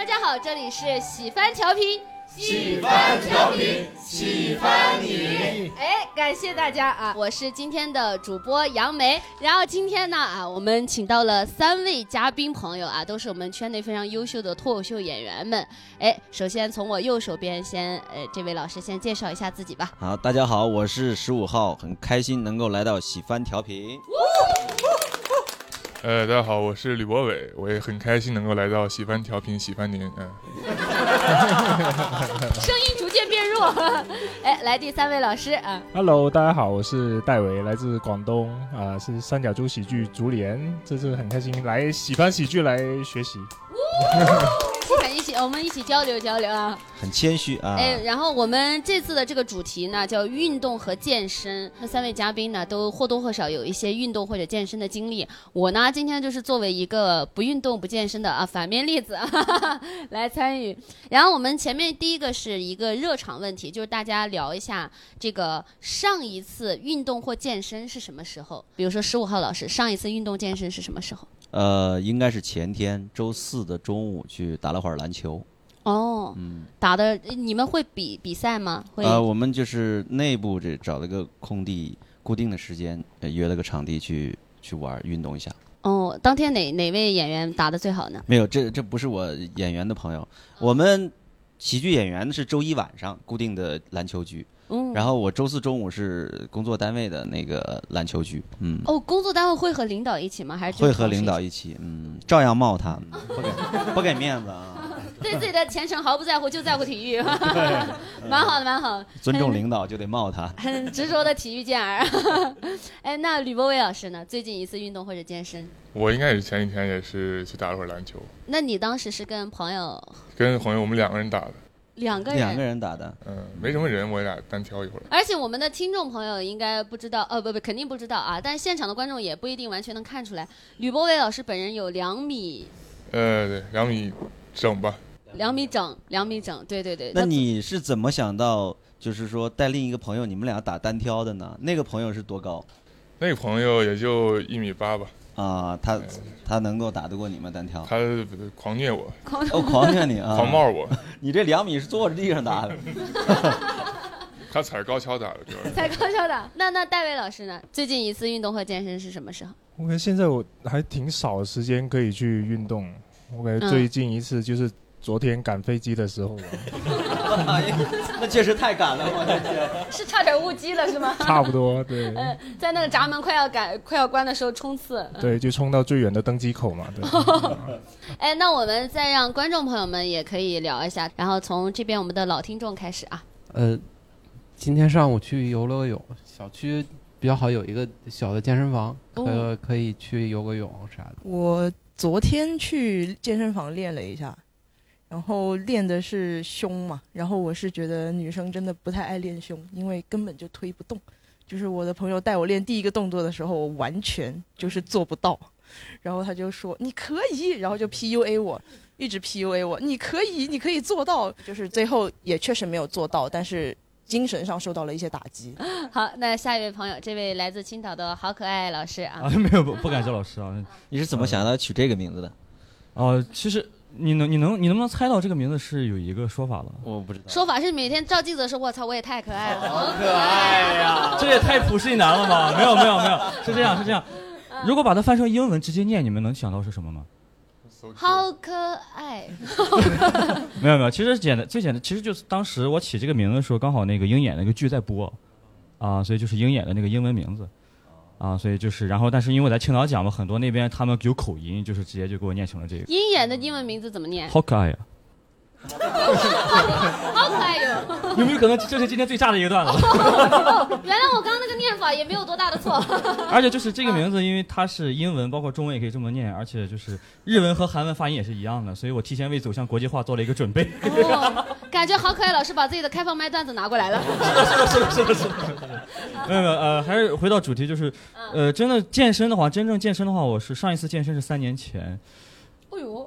大家好，这里是喜翻调频。喜欢调频，喜欢你。哎，感谢大家啊！我是今天的主播杨梅。然后今天呢啊，我们请到了三位嘉宾朋友啊，都是我们圈内非常优秀的脱口秀演员们。哎，首先从我右手边先，呃，这位老师先介绍一下自己吧。好，大家好，我是十五号，很开心能够来到喜翻调频。呃，大家好，我是吕博伟，我也很开心能够来到喜欢调频，喜欢您，嗯。声音逐渐变弱，哎，来第三位老师啊。Hello，大家好，我是戴维，来自广东啊，是三角洲喜剧竹联，这次很开心来喜欢喜剧来学习。一起，我们一起交流交流啊！很谦虚啊！哎，然后我们这次的这个主题呢，叫运动和健身。那三位嘉宾呢，都或多或少有一些运动或者健身的经历。我呢，今天就是作为一个不运动不健身的啊反面例子 来参与。然后我们前面第一个是一个热场问题，就是大家聊一下这个上一次运动或健身是什么时候？比如说十五号老师，上一次运动健身是什么时候？呃，应该是前天周四的中午去打了会儿篮球。哦，嗯，打的你们会比比赛吗？会。呃，我们就是内部这找了个空地，固定的时间约了个场地去去玩运动一下。哦，当天哪哪位演员打的最好呢？没有，这这不是我演员的朋友，我们喜剧演员是周一晚上固定的篮球局。嗯，然后我周四中午是工作单位的那个篮球局，嗯。哦，工作单位会和领导一起吗？还是会和领导一起？嗯，照样冒他，不给不给面子啊。对自己的前程毫不在乎，就在乎体育，蛮好的，蛮好。尊重领导就得冒他。很执着的体育健儿。哎，那吕博伟老师呢？最近一次运动或者健身？我应该也是前几天也是去打了会儿篮球。那你当时是跟朋友？跟朋友，我们两个人打的。两个人，两个人打的，嗯，没什么人，我俩单挑一会儿。而且我们的听众朋友应该不知道，呃，不不，肯定不知道啊。但是现场的观众也不一定完全能看出来，吕博伟老师本人有两米，呃，对，两米整吧。两米整，两米整，对对对。那你是怎么想到，就是说带另一个朋友，你们俩打单挑的呢？那个朋友是多高？那个朋友也就一米八吧。啊，他他能够打得过你吗？单挑？他狂虐我，哦，狂虐你啊！狂冒我！你这两米是坐着地上打的。他踩高跷打的，主要是 踩高跷打。那那戴维老师呢？最近一次运动和健身是什么时候？我感觉现在我还挺少时间可以去运动。我感觉最近一次就是。昨天赶飞机的时候，那确实太赶了，我的天，是差点误机了是吗？差不多，对。嗯，在那个闸门快要赶快要关的时候冲刺。对，就冲到最远的登机口嘛。对。哎，那我们再让观众朋友们也可以聊一下，然后从这边我们的老听众开始啊。呃，今天上午去游了个泳，小区比较好，有一个小的健身房，可可以去游个泳啥的。我昨天去健身房练了一下。然后练的是胸嘛，然后我是觉得女生真的不太爱练胸，因为根本就推不动。就是我的朋友带我练第一个动作的时候，我完全就是做不到。然后他就说你可以，然后就 PUA 我，一直 PUA 我，你可以，你可以做到。就是最后也确实没有做到，但是精神上受到了一些打击。好，那下一位朋友，这位来自青岛的好可爱老师啊，没有不不敢叫老师啊，你是怎么想到取这个名字的？哦，其实。你能你能你能不能猜到这个名字是有一个说法了？我不知道。说法是每天照镜子说：“我操，我也太可爱了，好可爱呀！”这也太普世男了吗？没有没有没有，是这样是这样。如果把它翻成英文直接念，你们能想到是什么吗？好可爱。没有没有，其实简单最简单，其实就是当时我起这个名字的时候，刚好那个鹰眼那个剧在播，啊，所以就是鹰眼的那个英文名字。啊，所以就是，然后，但是因为我在青岛讲嘛，很多那边他们有口音，就是直接就给我念成了这个。鹰眼的英文名字怎么念？好可爱呀！好可爱哟！有没有可能这是今天最炸的一个段子？原来我刚刚那个念法也没有多大的错。而且就是这个名字，因为它是英文，包括中文也可以这么念，而且就是日文和韩文发音也是一样的，所以我提前为走向国际化做了一个准备。感觉好可爱，老师把自己的开放麦段子拿过来了。是的，是的，是的，是的。没有没有，呃，还是回到主题，就是呃，真的健身的话，真正健身的话，我是上一次健身是三年前。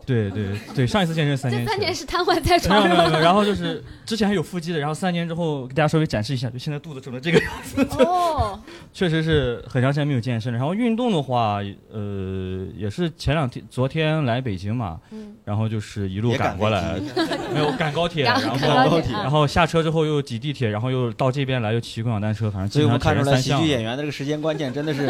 对对对，上一次健身三年，这三年是瘫痪在床上。没有没有，然后就是之前还有腹肌的，然后三年之后给大家稍微展示一下，就现在肚子肿成这个样子。哦，确实是很长时间没有健身。了。然后运动的话，呃，也是前两天、昨天来北京嘛，嗯，然后就是一路赶过来，没有赶高铁，然后高铁，然后下车之后又挤地铁，然后又到这边来又骑共享单车，反正所以我们看出来喜剧演员的这个时间观念真的是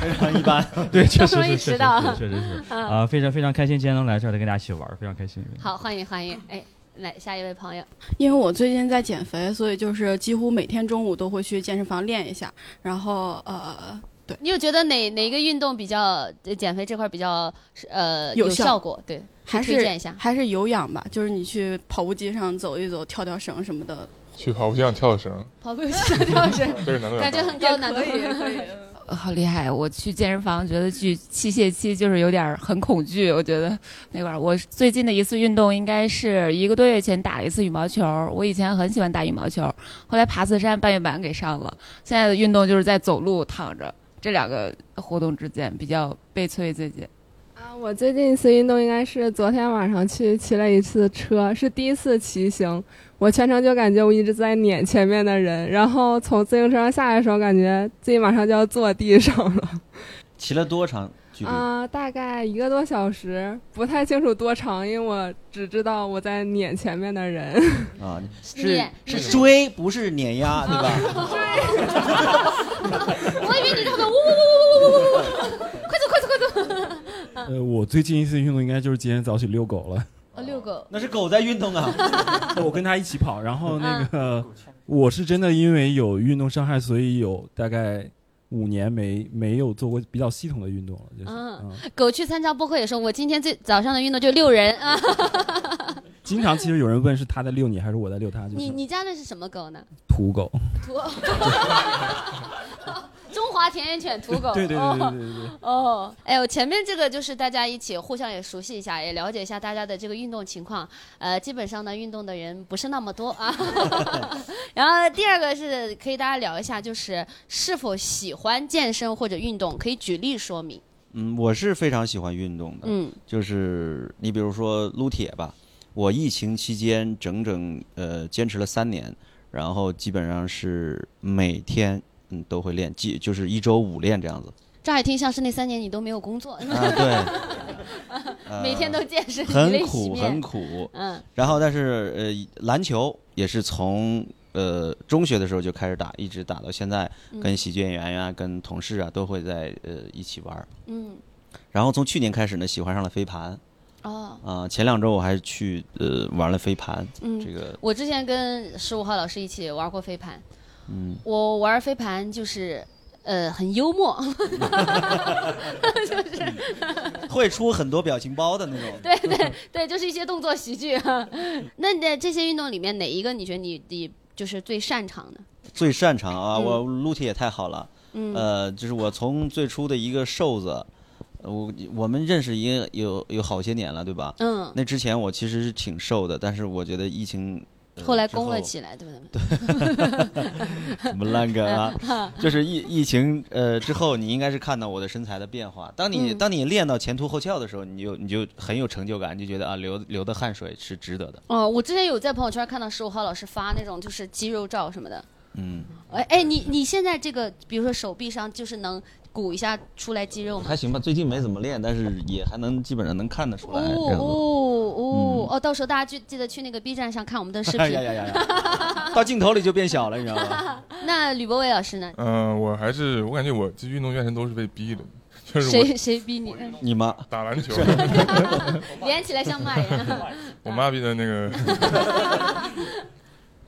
非常一般。对，确实是，确实是，确实是。啊，非常非常开心今天能来这儿跟大家一起玩，非常开心。好，欢迎欢迎，哎。来，下一位朋友。因为我最近在减肥，所以就是几乎每天中午都会去健身房练一下。然后，呃，对。你有觉得哪哪个运动比较减肥这块比较呃有效果？对，还是推荐一下，还是有氧吧。就是你去跑步机上走一走，跳跳绳什么的。去跑步机上跳绳。跑步机上跳绳，感觉很高难度。好厉害！我去健身房，觉得去器械期就是有点很恐惧。我觉得那会儿，我最近的一次运动应该是一个多月前打了一次羽毛球。我以前很喜欢打羽毛球，后来爬次山半月板给伤了。现在的运动就是在走路、躺着这两个活动之间比较悲催。最近。我最近一次运动应该是昨天晚上去骑了一次车，是第一次骑行。我全程就感觉我一直在撵前面的人，然后从自行车上下来的时候，感觉自己马上就要坐地上了。骑了多长距离？啊，大概一个多小时，不太清楚多长，因为我只知道我在撵前面的人。啊，是是追，不是碾压，对吧？追。呃，我最近一次运动应该就是今天早起遛狗了。哦，遛狗，那是狗在运动啊。我跟它一起跑，然后那个我是真的因为有运动伤害，所以有大概五年没没有做过比较系统的运动了。就是嗯，狗去参加播客也说，我今天最早上的运动就遛人啊。经常其实有人问是他在遛你还是我在遛他。你你家那是什么狗呢？土狗。土。中华田园犬土狗，对对对对对对。哦，哎呦，前面这个就是大家一起互相也熟悉一下，也了解一下大家的这个运动情况。呃，基本上呢，运动的人不是那么多啊。然后第二个是可以大家聊一下，就是是否喜欢健身或者运动，可以举例说明。嗯，我是非常喜欢运动的。嗯，就是你比如说撸铁吧，我疫情期间整整呃坚持了三年，然后基本上是每天。嗯，都会练，即就是一周五练这样子。乍一听像是那三年你都没有工作。啊，对。每天都健身，很苦很苦。嗯。然后，但是呃，篮球也是从呃中学的时候就开始打，一直打到现在，跟喜剧演员呀、跟同事啊都会在呃一起玩。嗯。然后从去年开始呢，喜欢上了飞盘。哦。啊，前两周我还去呃玩了飞盘。嗯。这个。我之前跟十五号老师一起玩过飞盘。嗯，我玩飞盘就是，呃，很幽默，就是会出很多表情包的那种。对对对，就是一些动作喜剧。那在这些运动里面，哪一个你觉得你你就是最擅长的？最擅长啊！我撸铁也太好了。嗯。呃，就是我从最初的一个瘦子，我我们认识已经有有好些年了，对吧？嗯。那之前我其实是挺瘦的，但是我觉得疫情。后来攻了起来，对不对？对，什么烂梗啊？就是疫疫情呃之后，你应该是看到我的身材的变化。当你当你练到前凸后翘的时候，你就你就很有成就感，你就觉得啊流流的汗水是值得的。哦，我之前有在朋友圈看到十五号老师发那种就是肌肉照什么的。嗯。哎哎，你你现在这个，比如说手臂上就是能。鼓一下出来肌肉吗？还行吧，最近没怎么练，但是也还能基本上能看得出来。哦哦哦哦！到时候大家就记得去那个 B 站上看我们的视频。呀呀呀呀！到镜头里就变小了，你知道吗？那吕博伟老师呢？嗯，我还是我感觉我这运动健身都是被逼的，就是谁谁逼你？你妈打篮球，连起来像骂人。我妈逼的那个。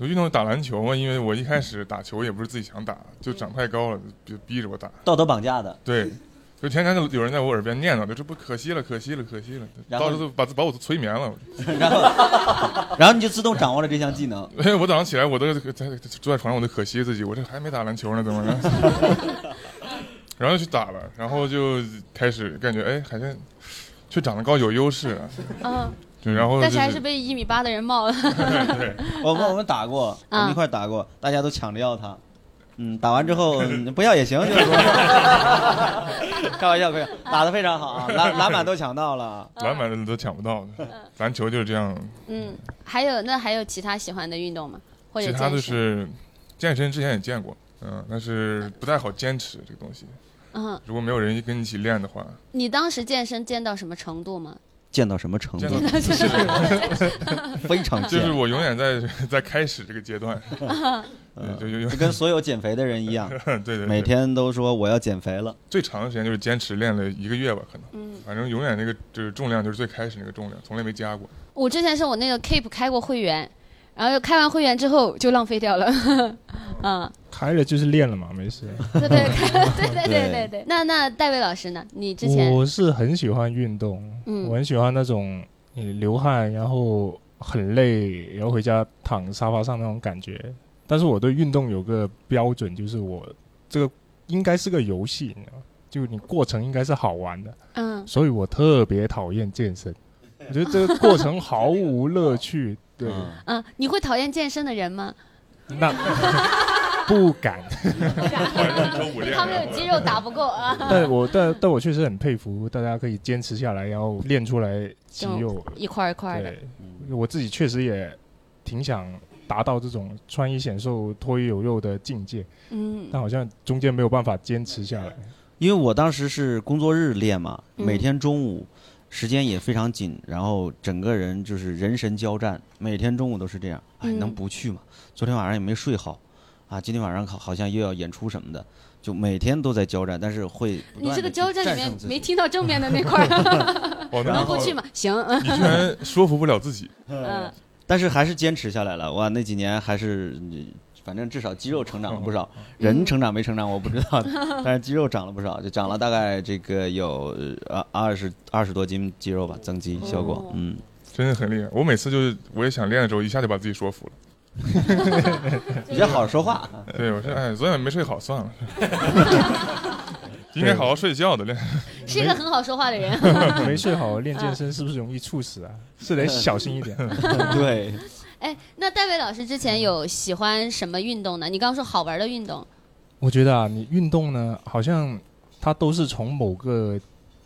我运动打篮球嘛，因为我一开始打球也不是自己想打，就长太高了，就逼着我打。道德绑架的。对，就天天就有人在我耳边念叨，就这不可惜了，可惜了，可惜了。到时候把把我都催眠了。然后，然后你就自动掌握了这项技能。我早上起来，我都在坐在床上，我都可惜自己，我这还没打篮球呢，怎么着？然后就去打了，然后就开始感觉，哎，好像就长得高有优势。嗯。对，然后但是还是被一米八的人冒了。我们我们打过，我们一块打过，大家都抢着要他。嗯，打完之后不要也行，就是说。开玩笑，开玩笑，打的非常好啊，篮篮板都抢到了，篮板都抢不到。篮球就是这样。嗯，还有那还有其他喜欢的运动吗？或者其他就是健身，之前也见过。嗯，但是不太好坚持这个东西。嗯，如果没有人跟你一起练的话，你当时健身健到什么程度吗？健到什么程度？非常健，就是我永远在在开始这个阶段，就就跟所有减肥的人一样，对对，每天都说我要减肥了。最长的时间就是坚持练了一个月吧，可能，嗯，反正永远那个就是重量就是最开始那个重量，从来没加过。我之前是我那个 Keep 开过会员。然后开完会员之后就浪费掉了，嗯，开了就是练了嘛，没事。对对对对对对对。那那戴维老师呢？你之前我是很喜欢运动，嗯，我很喜欢那种你流汗然后很累，然后回家躺沙发上那种感觉。但是我对运动有个标准，就是我这个应该是个游戏，你知道吗？就你过程应该是好玩的，嗯，所以我特别讨厌健身，我觉得这个过程毫无乐趣。对，嗯，你会讨厌健身的人吗？那 不敢。他们有肌肉打不过啊。但我但但我确实很佩服大家可以坚持下来，然后练出来肌肉一块一块的。我自己确实也挺想达到这种穿衣显瘦、脱衣有肉的境界。嗯，但好像中间没有办法坚持下来。因为我当时是工作日练嘛，每天中午。时间也非常紧，然后整个人就是人神交战，每天中午都是这样。哎，能不去吗？昨天晚上也没睡好，啊，今天晚上好好像又要演出什么的，就每天都在交战，但是会。你这个交战里面没听到正面的那块儿，能不去吗？行。你居然说服不了自己。嗯。但是还是坚持下来了，哇，那几年还是。反正至少肌肉成长了不少，人成长没成长我不知道，但是肌肉长了不少，就长了大概这个有二二十二十多斤肌肉吧，增肌效果，嗯，真的很厉害。我每次就是我也想练的时候，一下就把自己说服了。比较好说话。对，我说哎，昨天没睡好，算了，应该好好睡觉的练。是一个很好说话的人。没睡好练健身是不是容易猝死啊？是得小心一点。对。哎，那戴维老师之前有喜欢什么运动呢？你刚刚说好玩的运动。我觉得啊，你运动呢，好像它都是从某个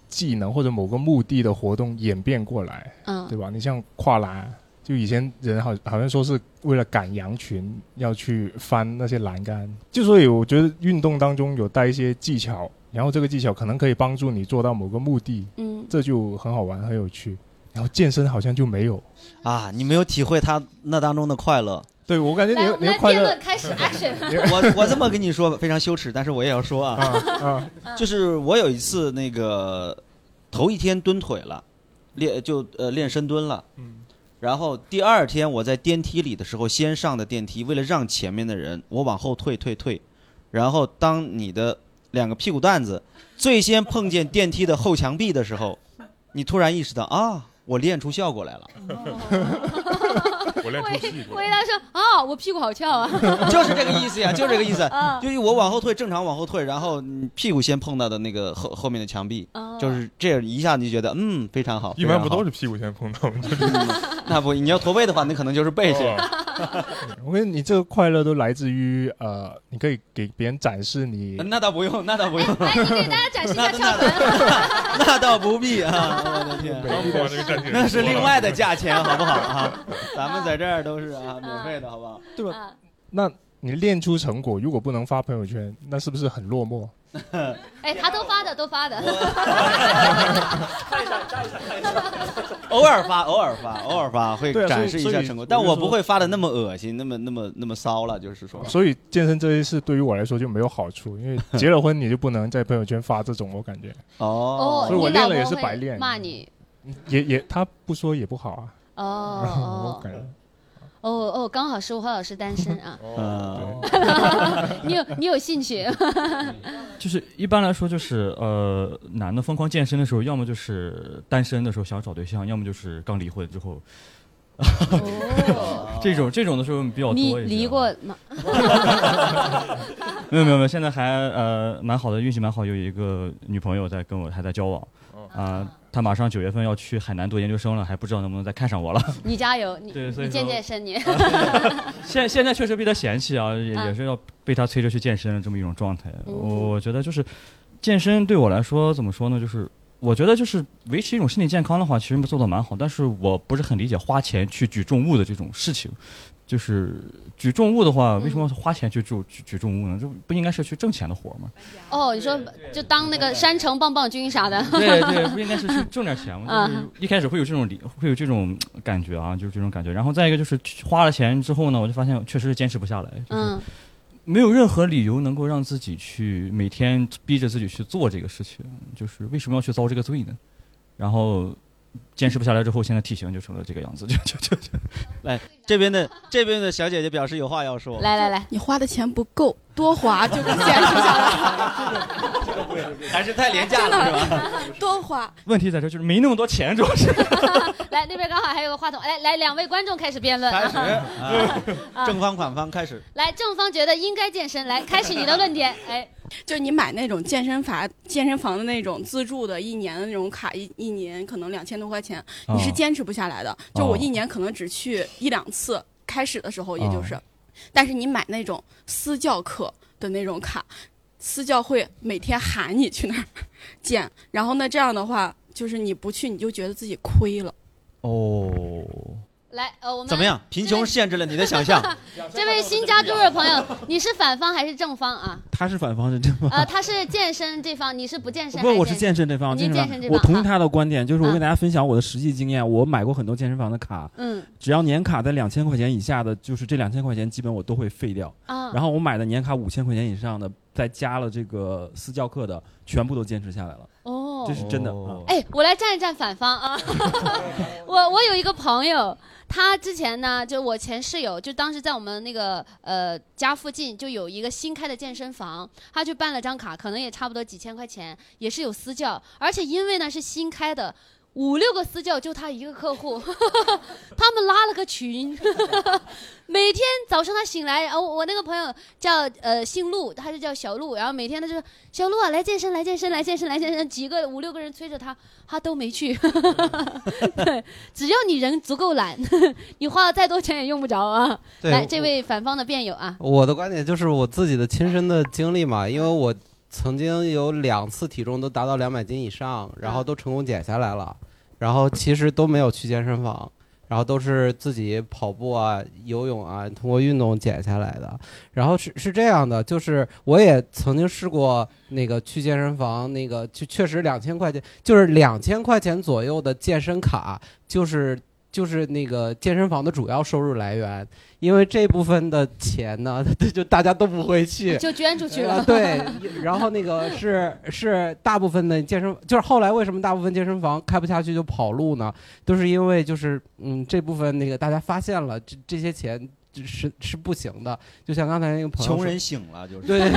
技能或者某个目的的活动演变过来，嗯，对吧？你像跨栏，就以前人好好像说是为了赶羊群要去翻那些栏杆，就所以我觉得运动当中有带一些技巧，然后这个技巧可能可以帮助你做到某个目的，嗯，这就很好玩，很有趣。然后健身好像就没有啊，你没有体会他那当中的快乐。对我感觉你你快乐。开始 action。我我这么跟你说非常羞耻，但是我也要说 啊，就是我有一次那个头一天蹲腿了，练就呃练深蹲了，嗯，然后第二天我在电梯里的时候先上的电梯，为了让前面的人，我往后退退退，然后当你的两个屁股蛋子最先碰见电梯的后墙壁的时候，你突然意识到啊。我练出效果来了，我练出屁股。回答说啊，我屁股好翘啊，就是这个意思呀，就是这个意思。就是我往后退，正常往后退，然后屁股先碰到的那个后后面的墙壁，就是这样一下你就觉得嗯非常好。一般不都是屁股先碰到吗？那不，你要驼背的话，那可能就是背先。我跟你这个快乐都来自于呃，你可以给别人展示你。那倒不用，那倒不用。给大家展示一下翘臀。那倒不必啊，我的天。那是另外的价钱，好不好啊？咱们在这儿都是啊，免费的，好不好？对吧？那你练出成果，如果不能发朋友圈，那是不是很落寞？哎，他都发的，都发的。偶尔发，偶尔发，偶尔发，会展示一下成果，但我不会发的那么恶心，那么那么那么骚了，就是说。所以健身这件事对于我来说就没有好处，因为结了婚你就不能在朋友圈发这种，我感觉。哦。所以我练了也是白练。骂你。也也，他不说也不好啊。哦。哦哦，刚好十五号老师单身啊。哦。你有你有兴趣？就是一般来说，就是呃，男的疯狂健身的时候，要么就是单身的时候想找对象，要么就是刚离婚之后。哦。这种这种的时候比较多。你离过吗？没有没有没有，现在还呃蛮好的，运气蛮好，有一个女朋友在跟我还在交往。啊。他马上九月份要去海南读研究生了，还不知道能不能再看上我了。你加油，你你健健身你。现现在确实被他嫌弃啊，也也是要被他催着去健身的这么一种状态。我我觉得就是健身对我来说怎么说呢？就是我觉得就是维持一种身体健康的话，其实做的蛮好。但是我不是很理解花钱去举重物的这种事情。就是举重物的话，为什么要花钱去举举举重物呢？这不应该是去挣钱的活吗？哦，你说就当那个山城棒棒军啥的？对对，不应该是去挣点钱吗？就是一开始会有这种理，会有这种感觉啊，就是这种感觉。然后再一个就是花了钱之后呢，我就发现确实是坚持不下来，就是没有任何理由能够让自己去每天逼着自己去做这个事情，就是为什么要去遭这个罪呢？然后。坚持不下来之后，现在体型就成了这个样子，就就就就。来 这边的这边的小姐姐表示有话要说。来来来，你花的钱不够，多花就能坚持下来。还是太廉价了，是吧？多花。问题在这就是没那么多钱，主要是。来那边刚好还有个话筒，来来两位观众开始辩论。开始。正方反方开始。来正方觉得应该健身，来开始你的论点。哎。就你买那种健身房健身房的那种自助的，一年的那种卡，一一年可能两千多块钱，你是坚持不下来的。就我一年可能只去一两次，开始的时候也就是，但是你买那种私教课的那种卡，私教会每天喊你去那儿见，然后呢这样的话，就是你不去你就觉得自己亏了。哦。来，呃，我们怎么样？贫穷限制了你的想象。这位新加入的朋友，你是反方还是正方啊？他是反方是正方？呃，他是健身这方，你是不健身？不，我是健身这方。健身这方，我同意他的观点，就是我跟大家分享我的实际经验。我买过很多健身房的卡，嗯，只要年卡在两千块钱以下的，就是这两千块钱基本我都会废掉。啊，然后我买的年卡五千块钱以上的，再加了这个私教课的，全部都坚持下来了。哦，这是真的。哎，我来站一站反方啊！我我有一个朋友。他之前呢，就我前室友，就当时在我们那个呃家附近就有一个新开的健身房，他去办了张卡，可能也差不多几千块钱，也是有私教，而且因为呢是新开的。五六个私教就他一个客户，他们拉了个群，每天早上他醒来，然后我那个朋友叫呃姓陆，他就叫小陆，然后每天他就小陆啊来健身来健身来健身来健身，几个五六个人催着他，他都没去。对，只要你人足够懒，你花了再多钱也用不着啊。来，这位反方的辩友啊，我的观点就是我自己的亲身的经历嘛，因为我。曾经有两次体重都达到两百斤以上，然后都成功减下来了，然后其实都没有去健身房，然后都是自己跑步啊、游泳啊，通过运动减下来的。然后是是这样的，就是我也曾经试过那个去健身房，那个就确实两千块钱，就是两千块钱左右的健身卡，就是。就是那个健身房的主要收入来源，因为这部分的钱呢，就大家都不会去，就捐出去了。对，然后那个是是大部分的健身，就是后来为什么大部分健身房开不下去就跑路呢？都是因为就是嗯这部分那个大家发现了这这些钱。是是不行的，就像刚才那个朋友，穷人醒了就是。对对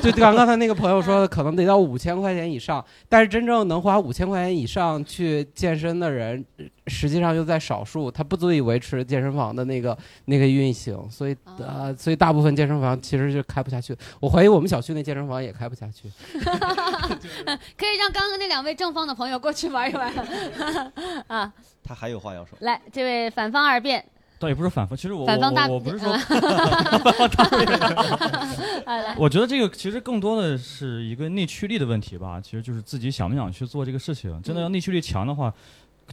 对，就刚刚才那个朋友说的，可能得到五千块钱以上，但是真正能花五千块钱以上去健身的人，实际上又在少数，他不足以维持健身房的那个那个运行，所以呃，所以大部分健身房其实就开不下去。我怀疑我们小区那健身房也开不下去。可以让刚刚那两位正方的朋友过去玩一玩 啊。他还有话要说。来，这位反方二辩。倒也不是反方，其实我我我不是说，我觉得这个其实更多的是一个内驱力的问题吧。其实就是自己想不想去做这个事情。真的要内驱力强的话，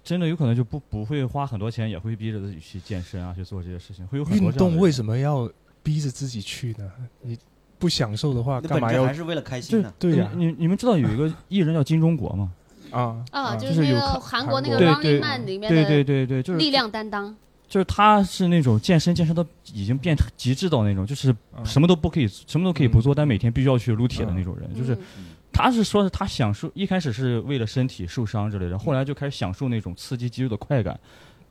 真的有可能就不不会花很多钱，也会逼着自己去健身啊，去做这些事情。会有很多运动为什么要逼着自己去呢？你不享受的话，干嘛要？还是为了开心呢？对呀，你你们知道有一个艺人叫金钟国吗？啊啊，就是那个韩国那个《Running Man》里面的，对对对对，就是力量担当。就是他是那种健身健身到已经变成极致到那种，就是什么都不可以，什么都可以不做，但每天必须要去撸铁的那种人。就是他是说是他享受，一开始是为了身体受伤之类的，后来就开始享受那种刺激肌肉的快感。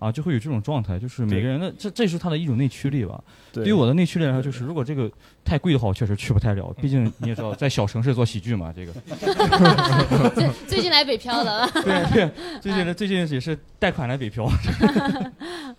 啊，就会有这种状态，就是每个人的这，这是他的一种内驱力吧。对于我的内驱力来说，就是如果这个太贵的话，我确实去不太了。毕竟你也知道，在小城市做喜剧嘛，这个。最最近来北漂了。对对，最近最近也是贷款来北漂。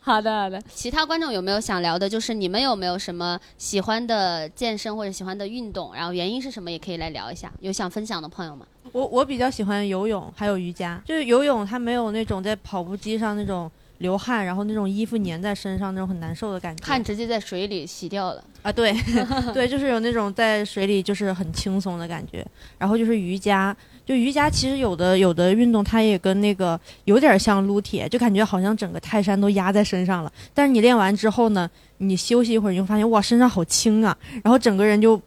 好的好的，其他观众有没有想聊的？就是你们有没有什么喜欢的健身或者喜欢的运动？然后原因是什么？也可以来聊一下。有想分享的朋友吗？我我比较喜欢游泳，还有瑜伽。就是游泳，它没有那种在跑步机上那种。流汗，然后那种衣服粘在身上那种很难受的感觉。汗直接在水里洗掉了啊！对，对，就是有那种在水里就是很轻松的感觉。然后就是瑜伽，就瑜伽其实有的有的运动它也跟那个有点像撸铁，就感觉好像整个泰山都压在身上了。但是你练完之后呢，你休息一会儿，你就发现哇，身上好轻啊，然后整个人就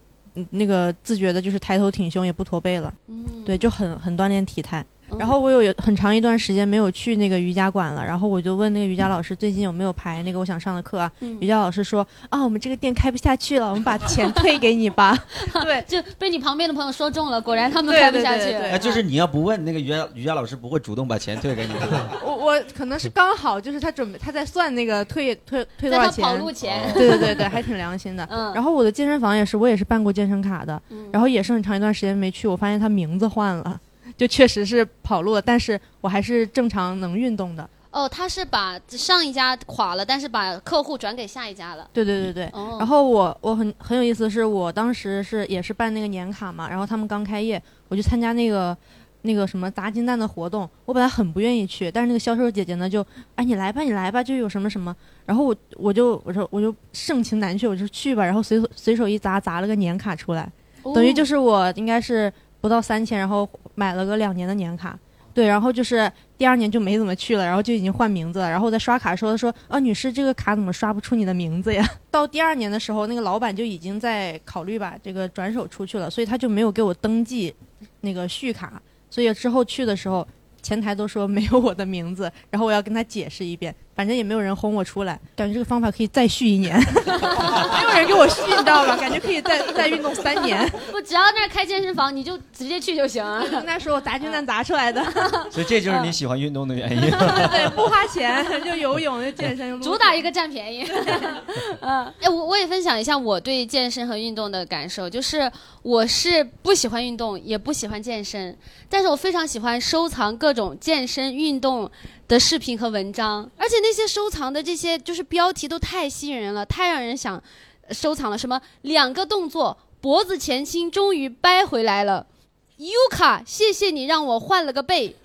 那个自觉的就是抬头挺胸也不驼背了。嗯，对，就很很锻炼体态。然后我有很长一段时间没有去那个瑜伽馆了，然后我就问那个瑜伽老师最近有没有排那个我想上的课啊？瑜伽老师说啊，我们这个店开不下去了，我们把钱退给你吧。对，就被你旁边的朋友说中了，果然他们开不下去。哎，就是你要不问那个瑜伽瑜伽老师不会主动把钱退给你。我我可能是刚好就是他准备他在算那个退退退多少钱。跑路钱。对对对对，还挺良心的。嗯。然后我的健身房也是，我也是办过健身卡的，然后也是很长一段时间没去，我发现他名字换了。就确实是跑路了，但是我还是正常能运动的。哦，他是把上一家垮了，但是把客户转给下一家了。对对对对。然后我我很很有意思，是我当时是也是办那个年卡嘛，然后他们刚开业，我去参加那个那个什么砸金蛋的活动，我本来很不愿意去，但是那个销售姐姐呢就，哎你来吧你来吧，就有什么什么，然后我我就我说我就盛情难却，我就去吧，然后随随手一砸砸了个年卡出来，等于就是我应该是。不到三千，然后买了个两年的年卡，对，然后就是第二年就没怎么去了，然后就已经换名字了。然后在刷卡的时候，说：“啊，女士，这个卡怎么刷不出你的名字呀？” 到第二年的时候，那个老板就已经在考虑把这个转手出去了，所以他就没有给我登记那个续卡。所以之后去的时候，前台都说没有我的名字，然后我要跟他解释一遍。反正也没有人轰我出来，感觉这个方法可以再续一年，没有人给我续，你知道吗？感觉可以再再运动三年。不，只要那儿开健身房，你就直接去就行。那是我砸金蛋砸出来的。所以这就是你喜欢运动的原因。对，不花钱就游泳就健身，主打一个占便宜。嗯，哎，我我也分享一下我对健身和运动的感受，就是我是不喜欢运动，也不喜欢健身，但是我非常喜欢收藏各种健身运动。的视频和文章，而且那些收藏的这些就是标题都太吸引人了，太让人想收藏了。什么两个动作，脖子前倾终于掰回来了，Yuka，谢谢你让我换了个背。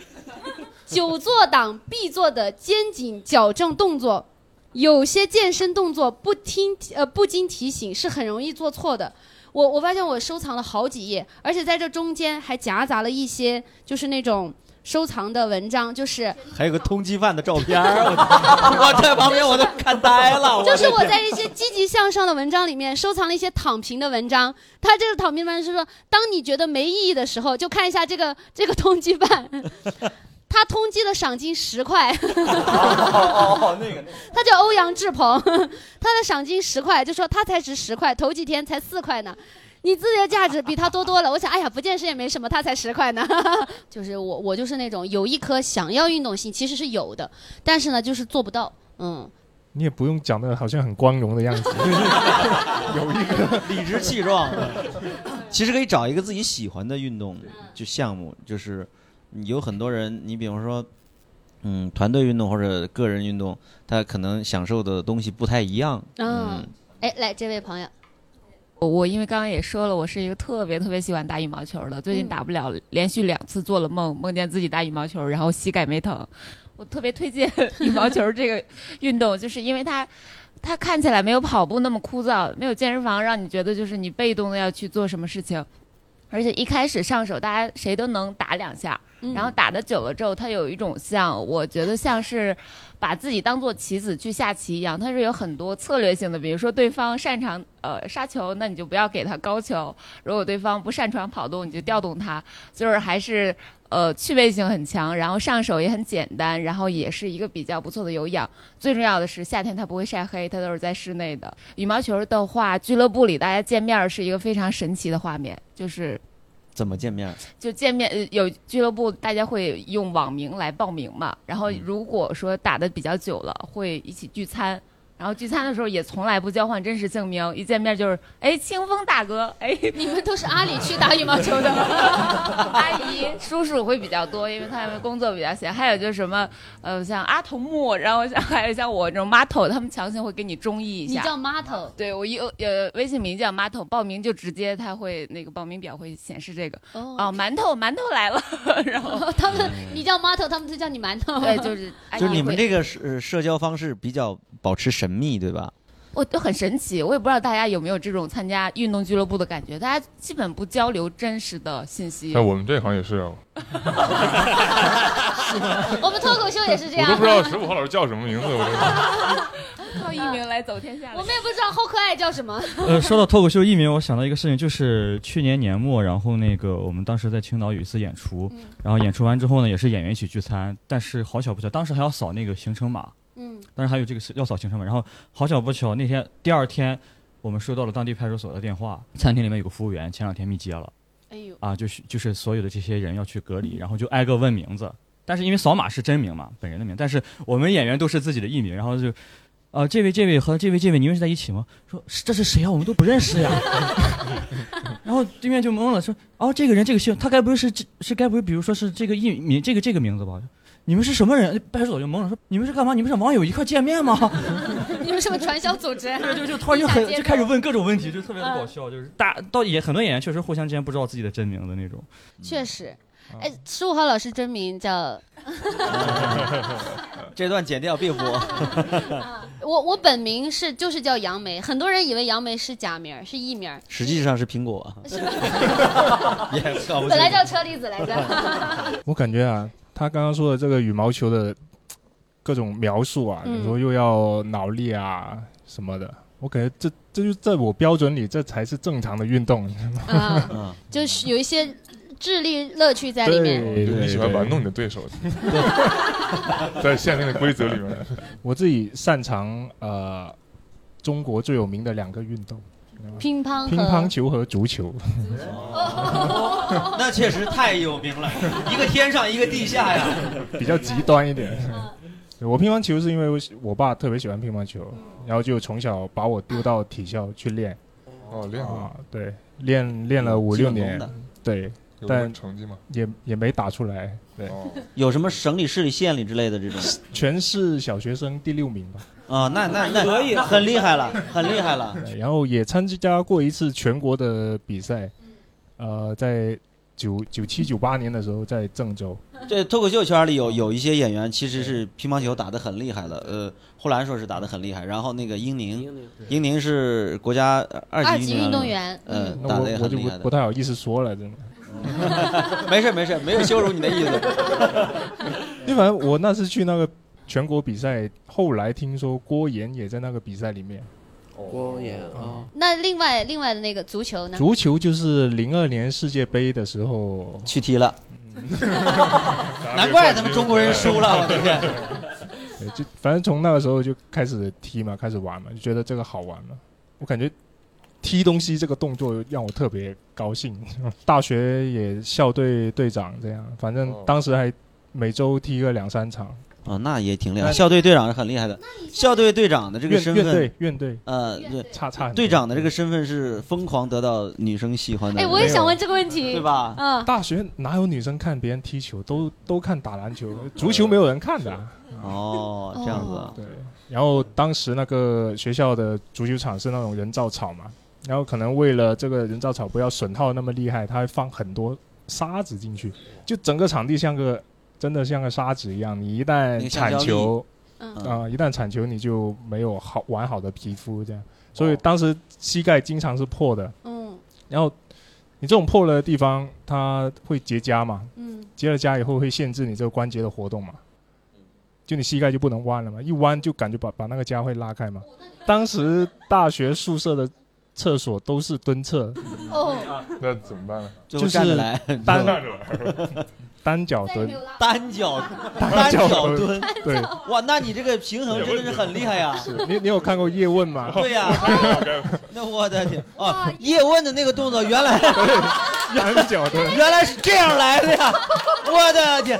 久坐党必做的肩颈矫正动作，有些健身动作不听呃不经提醒是很容易做错的。我我发现我收藏了好几页，而且在这中间还夹杂了一些就是那种。收藏的文章就是还有个通缉犯的照片 我在旁边我都看呆了。就是我在一些积极向上的文章里面收藏了一些躺平的文章。他这个躺平文章是说，当你觉得没意义的时候，就看一下这个 这个通缉犯，他通缉的赏金十块。哦，那个那个。他叫欧阳志鹏，他的赏金十块，就说他才值十块，头几天才四块呢。你自己的价值比他多多了。我想，哎呀，不健身也没什么，他才十块呢。就是我，我就是那种有一颗想要运动心，其实是有的，但是呢，就是做不到。嗯，你也不用讲的好像很光荣的样子，有一个 理直气壮。其实可以找一个自己喜欢的运动就项目，就是有很多人，你比方说，嗯，团队运动或者个人运动，他可能享受的东西不太一样。嗯，哎，来这位朋友。我我因为刚刚也说了，我是一个特别特别喜欢打羽毛球的。最近打不了，连续两次做了梦，梦见自己打羽毛球，然后膝盖没疼。我特别推荐 羽毛球这个运动，就是因为它，它看起来没有跑步那么枯燥，没有健身房让你觉得就是你被动的要去做什么事情，而且一开始上手大家谁都能打两下，然后打的久了之后，它有一种像我觉得像是。把自己当做棋子去下棋一样，它是有很多策略性的。比如说，对方擅长呃杀球，那你就不要给他高球；如果对方不擅长跑动，你就调动他。就是还是呃趣味性很强，然后上手也很简单，然后也是一个比较不错的有氧。最重要的是夏天它不会晒黑，它都是在室内的。羽毛球的话，俱乐部里大家见面是一个非常神奇的画面，就是。怎么见面？就见面，有俱乐部，大家会用网名来报名嘛。然后如果说打的比较久了，会一起聚餐，然后聚餐的时候也从来不交换真实姓名，一见面就是哎清风大哥，哎你们都是阿里去打羽毛球的，阿姨叔叔会比较多，因为他们工作比较闲。还有就是什么呃像阿童木，然后像还有像我这种 Mato，他们强行会给你中意一下。你叫 Mato，对我有呃微信名叫 Mato，报名就直接他会那个报名表会显示这个哦馒头馒头来了，然后他们你叫 Mato，他们就叫你馒头，对，就是就是你们这个社社交方式比较保持神秘，对吧？我都很神奇，我也不知道大家有没有这种参加运动俱乐部的感觉，大家基本不交流真实的信息。哎，我们这行也是啊。我们脱口秀也是这样。我都不知道十五号老师叫什么名字，我都 靠艺名来走天下。我们也不知道好可爱叫什么。呃，说到脱口秀艺名，我想到一个事情，就是去年年末，然后那个我们当时在青岛有一次演出，然后演出完之后呢，也是演员一起聚餐，但是好巧不巧，当时还要扫那个行程码。嗯，当然还有这个是要扫行程码，然后好巧不巧，那天第二天，我们收到了当地派出所的电话，餐厅里面有个服务员前两天密接了，哎呦，啊，就是就是所有的这些人要去隔离，然后就挨个问名字，但是因为扫码是真名嘛，本人的名，但是我们演员都是自己的艺名，然后就，啊，这位这位和这位这位，你们是在一起吗？说这是谁啊？我们都不认识呀。然后对面就懵了，说哦，这个人这个姓，他该不会是是该不会比如说是这个艺名这个这个名字吧？你们是什么人？派出所就懵了，说你们是干嘛？你们是网友一块见面吗？你们是不是传销组织？对，就就突然就很就开始问各种问题，就特别的搞笑。就是大到也很多演员确实互相之间不知道自己的真名的那种。确实，哎，十五号老师真名叫。这段剪掉，别播。我我本名是就是叫杨梅，很多人以为杨梅是假名，是艺名，实际上是苹果。是吧？本来叫车厘子来着。我感觉啊。他刚刚说的这个羽毛球的各种描述啊，你说又要脑力啊什么的，我感觉这这就在我标准里，这才是正常的运动。啊，就是有一些智力乐趣在里面。你喜欢玩弄你的对手，在限定的规则里面。我自己擅长呃，中国最有名的两个运动。乒乓乒乓球和足球，那确实太有名了，一个天上一个地下呀，比较极端一点。我乒乓球是因为我爸特别喜欢乒乓球，然后就从小把我丢到体校去练。哦，练啊，对，练练了五六年，对，但成绩嘛？也也没打出来。对，有什么省里、市里、县里之类的这种？全市小学生第六名吧。啊，那那那可以，很厉害了，很厉害了。然后也参加过一次全国的比赛，呃，在九九七九八年的时候在郑州。这脱口秀圈里有有一些演员其实是乒乓球打得很厉害的，呃，呼兰说是打得很厉害，然后那个英宁，英宁是国家二级运动员，嗯，打得也很厉害的。不太好意思说了，真的。没事没事，没有羞辱你的意思。因为反正我那次去那个。全国比赛，后来听说郭岩也在那个比赛里面。郭岩啊，那另外另外的那个足球呢？足球就是零二年世界杯的时候去踢了。难怪咱们中国人输了，我的天！就反正从那个时候就开始踢嘛，开始玩嘛，就觉得这个好玩嘛。我感觉踢东西这个动作让我特别高兴。大学也校队队长这样，反正当时还每周踢个两三场。啊，那也挺厉害。校队队长是很厉害的。校队队长的这个身份，院队，院队，呃，差差。队长的这个身份是疯狂得到女生喜欢的。哎，我也想问这个问题，对吧？嗯，大学哪有女生看别人踢球，都都看打篮球，足球没有人看的。哦，这样子。对。然后当时那个学校的足球场是那种人造草嘛，然后可能为了这个人造草不要损耗那么厉害，他会放很多沙子进去，就整个场地像个。真的像个沙子一样，你一旦铲球，啊，一旦铲球你就没有好完好的皮肤这样，所以当时膝盖经常是破的。嗯，然后你这种破了的地方，它会结痂嘛？嗯，结了痂以后会限制你这个关节的活动嘛？就你膝盖就不能弯了嘛？一弯就感觉把把那个痂会拉开嘛？当时大学宿舍的厕所都是蹲厕。哦，那怎么办呢？就是单站着。单脚蹲，单脚单脚蹲，对，哇，那你这个平衡真的是很厉害呀！你你有看过叶问吗？对呀，那我的天。啊，叶。问的那个动作原来单脚蹲，原来是这样来的呀！我的天，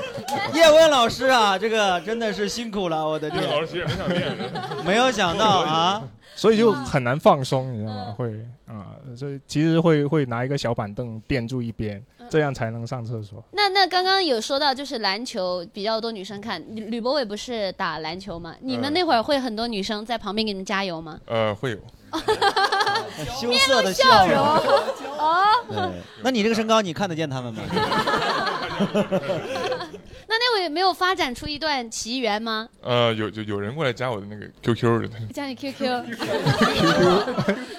叶问老师啊，这个真的是辛苦了，我的天。老师其实很想练的，没有想到啊，所以就很难放松，你知道吗？会啊，所以其实会会拿一个小板凳垫住一边，这样才能上厕所。那那刚刚有说到就是篮球比较多女生看，吕博伟不是打篮球吗？你们那会儿会很多女生在旁边给你们加油吗？呃，会有。羞涩的笑容 哦，那你这个身高，你看得见他们吗？那那位没有发展出一段奇缘吗？呃，有有有人过来加我的那个 QQ 的，加你 QQ。QQ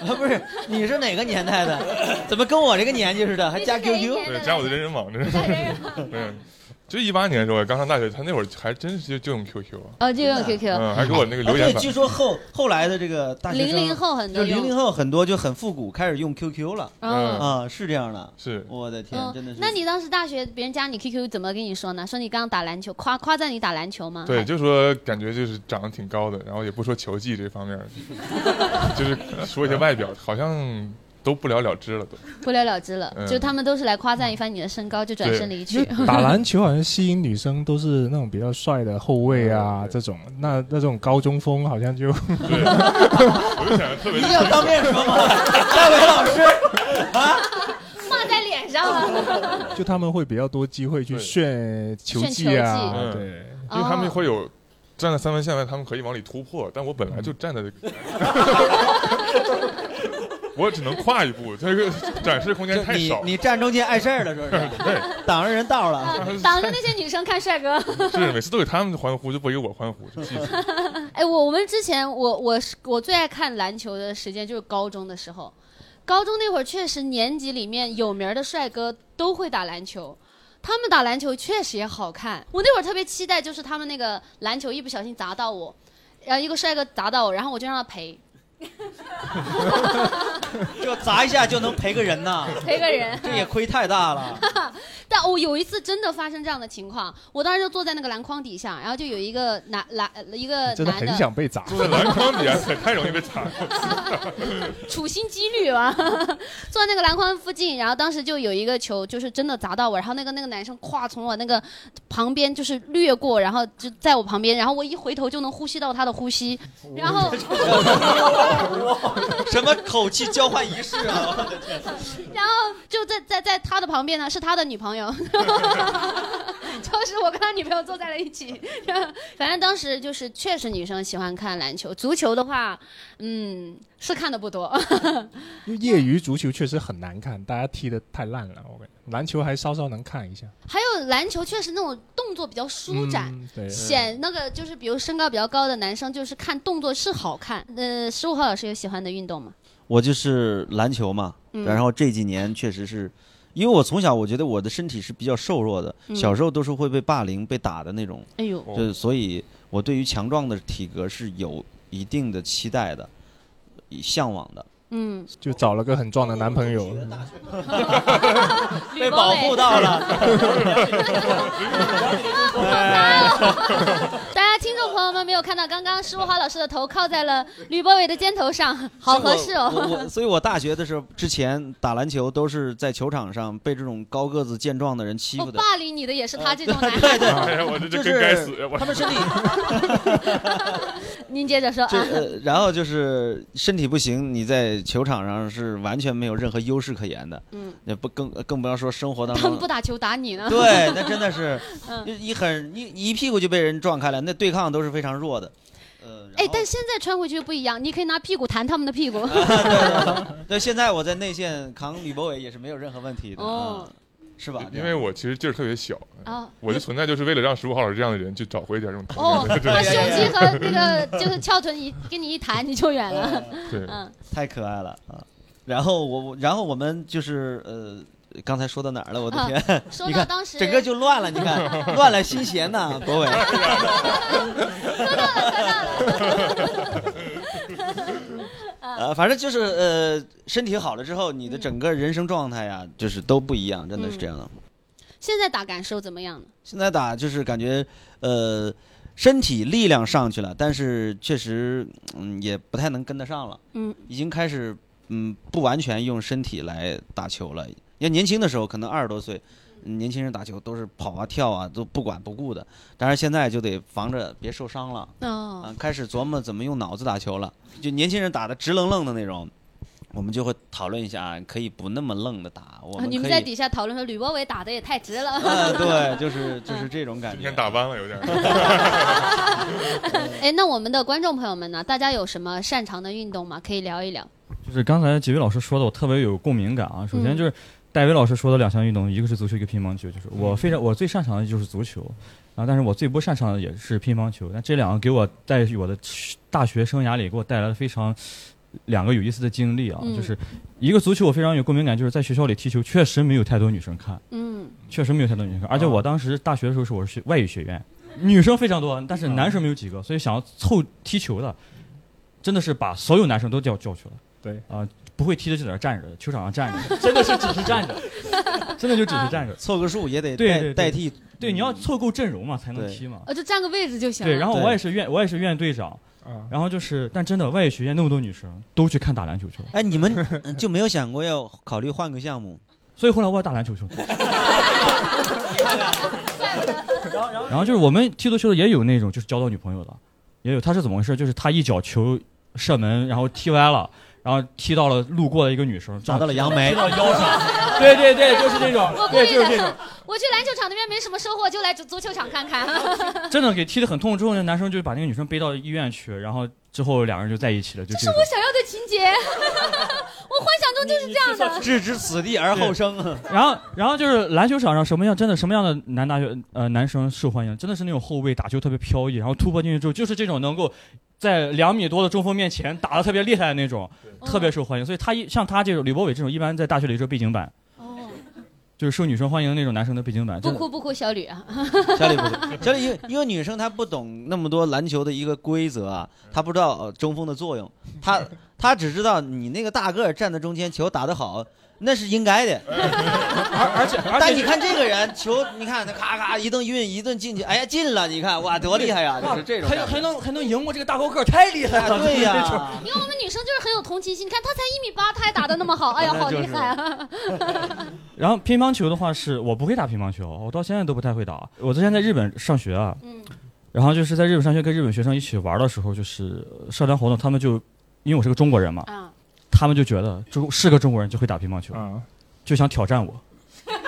啊不是，你是哪个年代的？怎么跟我这个年纪似的，还加 QQ？对，加我的人人网，这是。就一八年的时候，刚上大学，他那会儿还真是就就用 QQ 啊，哦，就用 QQ，嗯，还给我那个留言。对，据说后后来的这个大学零零后很多，就零零后很多就很复古，开始用 QQ 了。嗯啊，是这样的。是，我的天，真的是。那你当时大学别人加你 QQ 怎么跟你说呢？说你刚打篮球，夸夸赞你打篮球吗？对，就说感觉就是长得挺高的，然后也不说球技这方面，就是说一些外表，好像。都不了了之了，都不了了之了。就他们都是来夸赞一番你的身高，就转身离去。打 篮球好像吸引女生都是那种比较帅的后卫啊，这种。那那种高中锋好像就，对 我就想特别。你有当面说吗？戴伟老师啊，骂在脸上了。就他们会比较多机会去炫球技啊，对，因为他们会有站在三分线外，他们可以往里突破，但我本来就站在。我只能跨一步，这个展示空间太少。你站中间碍事儿了，是不是？对，挡着人道了，挡着那些女生看帅哥。是，每次都给他们欢呼，就不给我欢呼。哎，我我们之前，我我是我最爱看篮球的时间就是高中的时候，高中那会儿确实年级里面有名的帅哥都会打篮球，他们打篮球确实也好看。我那会儿特别期待，就是他们那个篮球一不小心砸到我，然后一个帅哥砸到我，然后我就让他赔。就 砸一下就能赔个人呐，赔个人，这也亏太大了。但我有一次真的发生这样的情况，我当时就坐在那个篮筐底下，然后就有一个男篮一个男的，很想被砸。坐在篮筐底下太容易被砸了。处心积虑吧，坐在那个篮筐附近，然后当时就有一个球就是真的砸到我，然后那个那个男生咵从我那个旁边就是掠过，然后就在我旁边，然后我一回头就能呼吸到他的呼吸，然后。什么口气交换仪式啊！然后就在在在他的旁边呢，是他的女朋友，就是我跟他女朋友坐在了一起。反正当时就是确实女生喜欢看篮球，足球的话，嗯，是看的不多。业余足球确实很难看，大家踢的太烂了。我感觉篮球还稍稍能看一下。还有篮球确实那种动作比较舒展，显那个就是比如身高比较高的男生，就是看动作是好看。呃，十五号老师有喜欢的运动吗？我就是篮球嘛，然后这几年确实是，因为我从小我觉得我的身体是比较瘦弱的，小时候都是会被霸凌、被打的那种。哎呦，就所以我对于强壮的体格是有一定的期待的，向往的。嗯，就找了个很壮的男朋友，被保护到了。大家听众朋友们没有看到，刚刚施五华老师的头靠在了吕博伟的肩头上，好合适哦。我所以，我大学的时候之前打篮球都是在球场上被这种高个子健壮的人欺负的。霸凌你的也是他这种男。对对，我这真该死。他们身体。您接着说啊。然后就是身体不行，你在。球场上是完全没有任何优势可言的，嗯，那不更更不要说生活当中。他们不打球打你呢？对，那真的是，你很一一屁股就被人撞开了，那对抗都是非常弱的。呃，哎，但现在穿回去不一样，你可以拿屁股弹他们的屁股。对，现在我在内线扛吕博伟也是没有任何问题的。哦。是吧？因为我其实劲儿特别小啊，我的存在就是为了让十五号老师这样的人去找回一点这种童哦，把胸肌和那个 就是翘臀一给你一弹，你就远了。对，嗯，太可爱了啊！然后我，然后我们就是呃，刚才说到哪儿了？我的天，说到当时整个就乱了，你看 乱了心弦呢，博伟。说到了，说到了。呃，反正就是呃，身体好了之后，你的整个人生状态呀，就是都不一样，真的是这样的。现在打感受怎么样呢？现在打就是感觉呃，身体力量上去了，但是确实嗯也不太能跟得上了。嗯，已经开始嗯不完全用身体来打球了。要年轻的时候，可能二十多岁，年轻人打球都是跑啊跳啊，都不管不顾的。但是现在就得防着别受伤了，嗯，开始琢磨怎么用脑子打球了。就年轻人打的直愣愣的那种。我们就会讨论一下，可以不那么愣的打。我们你们在底下讨论说吕博伟打的也太直了。呃，对，就是就是这种感觉。今天打弯了有点。哎，那我们的观众朋友们呢？大家有什么擅长的运动吗？可以聊一聊。就是刚才几位老师说的，我特别有共鸣感啊。首先就是戴维老师说的两项运动，一个是足球，一个乒乓球。就是我非常我最擅长的就是足球，啊，但是我最不擅长的也是乒乓球。但这两个给我在我的大学生涯里给我带来了非常。两个有意思的经历啊，就是一个足球，我非常有共鸣感，就是在学校里踢球，确实没有太多女生看，嗯，确实没有太多女生看，而且我当时大学的时候是我是学外语学院，女生非常多，但是男生没有几个，所以想要凑踢球的，真的是把所有男生都叫叫去了，对，啊，不会踢的就在那站着，球场上站着，真的是只是站着，真的就只是站着，凑个数也得代代替，对，你要凑够阵容嘛才能踢嘛，呃，就占个位置就行，对，然后我也是院我也是院队长。然后就是，但真的，外语学院那么多女生都去看打篮球去了。哎，你们 就没有想过要考虑换个项目？所以后来我要打篮球去了。然后就是我们踢足球的也有那种就是交到女朋友的，也有他是怎么回事？就是他一脚球射门，然后踢歪了。然后踢到了路过的一个女生，砸到了杨梅，踢到腰上。对对对，就是这种。对，就是这种。我去篮球场那边没什么收获，就来足球场看看。真的给踢得很痛，之后那男生就把那个女生背到医院去，然后之后两个人就在一起了。这是我想要的情节，我幻想中就是这样的。置之死地而后生。然后，然后就是篮球场上什么样，真的什么样的男大学呃男生受欢迎，真的是那种后卫打球特别飘逸，然后突破进去之后就是这种能够。在两米多的中锋面前打的特别厉害的那种，特别受欢迎。所以他一像他这种吕博伟这种，一般在大学里是背景板，哦，就是受女生欢迎的那种男生的背景板。不哭不哭，小吕啊，小吕不哭。小吕因为因为女生，她不懂那么多篮球的一个规则啊，她不知道中锋的作用，她她只知道你那个大个站在中间，球打得好。那是应该的，而而且但你看这个人球，你看他咔咔一顿运一顿进去，哎呀进了，你看哇多厉害呀，就是这种，还还能还能赢过这个大高个，太厉害了，对呀。因为我们女生就是很有同情心，你看他才一米八，他还打的那么好，哎呀好厉害啊。然后乒乓球的话是我不会打乒乓球，我到现在都不太会打。我之前在日本上学啊，嗯，然后就是在日本上学跟日本学生一起玩的时候，就是社团活动，他们就因为我是个中国人嘛，啊。他们就觉得中是个中国人就会打乒乓球，就想挑战我。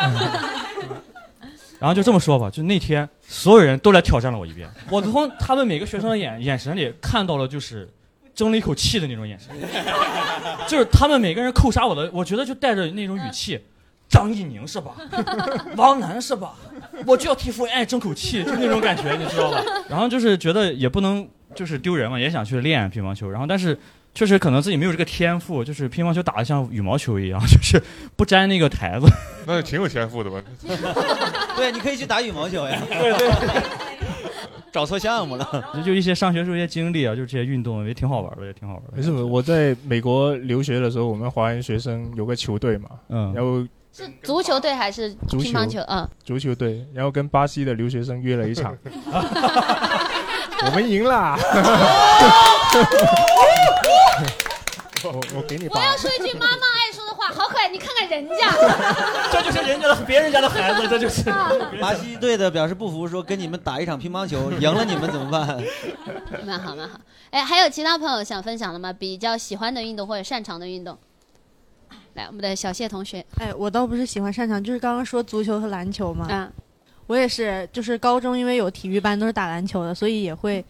然后就这么说吧，就那天所有人都来挑战了我一遍。我从他们每个学生的眼眼神里看到了，就是争了一口气的那种眼神。就是他们每个人扣杀我的，我觉得就带着那种语气。张怡宁是吧？王楠是吧？我就要替傅爱争口气，就那种感觉，你知道吧？然后就是觉得也不能就是丢人嘛，也想去练乒乓球。然后但是。确实可能自己没有这个天赋，就是乒乓球打得像羽毛球一样，就是不粘那个台子。那挺有天赋的吧？对，你可以去打羽毛球呀。对对。找错项目了。就一些上学时候一些经历啊，就是这些运动也挺好玩的，也挺好玩的。没事，我在美国留学的时候，我们华人学生有个球队嘛，嗯，然后是足球队还是乒乓球？嗯，足球队，然后跟巴西的留学生约了一场，我们赢了。我我给你。我要说一句妈妈爱说的话，好可爱！你看看人家，这就是人家的别人家的孩子，这就是。巴西队的表示不服，说跟你们打一场乒乓球，赢了你们怎么办？蛮好蛮好。哎，还有其他朋友想分享的吗？比较喜欢的运动或者擅长的运动？来，我们的小谢同学。哎，我倒不是喜欢擅长，就是刚刚说足球和篮球嘛。嗯。我也是，就是高中因为有体育班，都是打篮球的，所以也会。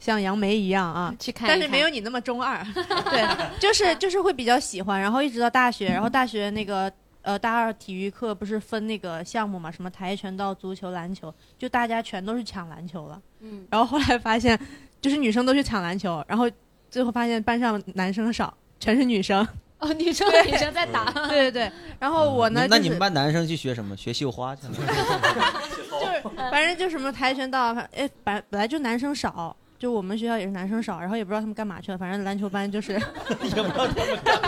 像杨梅一样啊，去看，但是没有你那么中二。对，就是就是会比较喜欢，然后一直到大学，然后大学那个呃大二体育课不是分那个项目嘛，什么跆拳道、足球、篮球，就大家全都是抢篮球了。嗯。然后后来发现，就是女生都去抢篮球，然后最后发现班上男生少，全是女生。哦，女生女生在打。对对对。然后我呢？那你们班男生去学什么？学绣花去了。就是反正就什么跆拳道，哎，本本来就男生少。就我们学校也是男生少，然后也不知道他们干嘛去了，反正篮球班就是，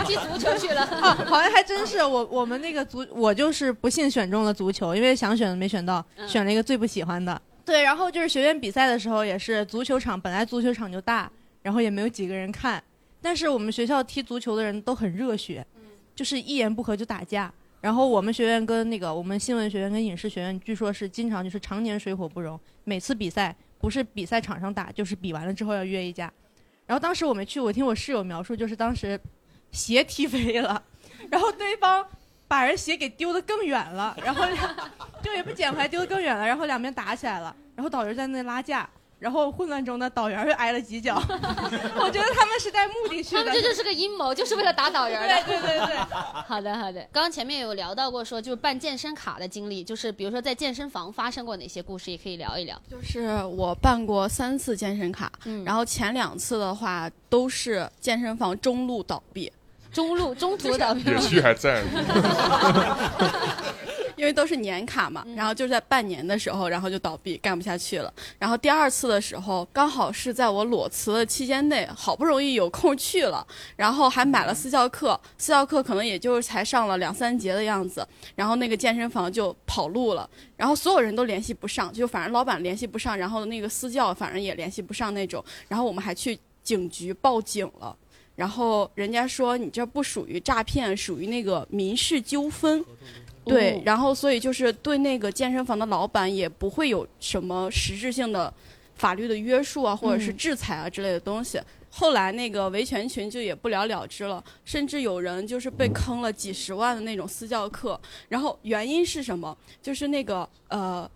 踢足球去了。啊，好像还真是我我们那个足，我就是不幸选中了足球，因为想选的没选到，选了一个最不喜欢的。对，然后就是学院比赛的时候也是足球场，本来足球场就大，然后也没有几个人看，但是我们学校踢足球的人都很热血，就是一言不合就打架。然后我们学院跟那个我们新闻学院跟影视学院，据说是经常就是常年水火不容，每次比赛不是比赛场上打，就是比完了之后要约一架。然后当时我没去，我听我室友描述，就是当时鞋踢飞了，然后对方把人鞋给丢得更远了，然后就也 不捡回来，丢得更远了，然后两边打起来了，然后导游在那拉架。然后混乱中呢，导员又挨了几脚。我觉得他们是带目的去的。他们这就是个阴谋，就是为了打导员的。对对对对。好的好的。刚刚前面有聊到过，说就是办健身卡的经历，就是比如说在健身房发生过哪些故事，也可以聊一聊。就是我办过三次健身卡，然后前两次的话都是健身房中路倒闭，中路中途倒闭。野区还在。因为都是年卡嘛，然后就在半年的时候，然后就倒闭，干不下去了。然后第二次的时候，刚好是在我裸辞的期间内，好不容易有空去了，然后还买了私教课，私教课可能也就是才上了两三节的样子，然后那个健身房就跑路了，然后所有人都联系不上，就反正老板联系不上，然后那个私教反正也联系不上那种，然后我们还去警局报警了，然后人家说你这不属于诈骗，属于那个民事纠纷。对，然后所以就是对那个健身房的老板也不会有什么实质性的法律的约束啊，或者是制裁啊之类的东西。后来那个维权群就也不了了之了，甚至有人就是被坑了几十万的那种私教课。然后原因是什么？就是那个呃。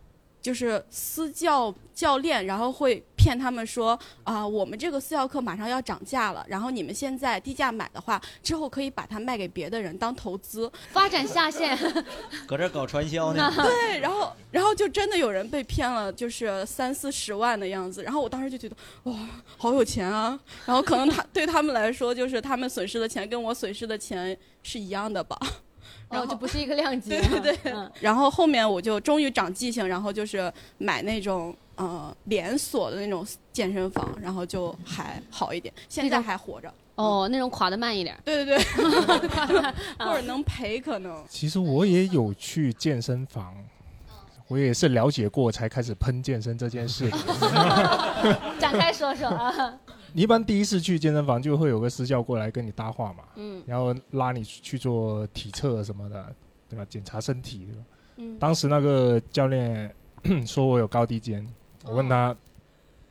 就是私教教练，然后会骗他们说啊，我们这个私教课马上要涨价了，然后你们现在低价买的话，之后可以把它卖给别的人当投资，发展下线，搁这搞传销呢。对，然后然后就真的有人被骗了，就是三四十万的样子。然后我当时就觉得哇，好有钱啊！然后可能他对他们来说，就是他们损失的钱跟我损失的钱是一样的吧。然后就不是一个量级，对对对。然后后面我就终于长记性，然后就是买那种呃连锁的那种健身房，然后就还好一点，现在还活着。哦，那种垮的慢一点。对对对，或者能赔可能。其实我也有去健身房，我也是了解过才开始喷健身这件事。展开说说啊。你一般第一次去健身房就会有个私教过来跟你搭话嘛，嗯，然后拉你去做体测什么的，对吧？检查身体，对吧？嗯，当时那个教练 说我有高低肩，我问他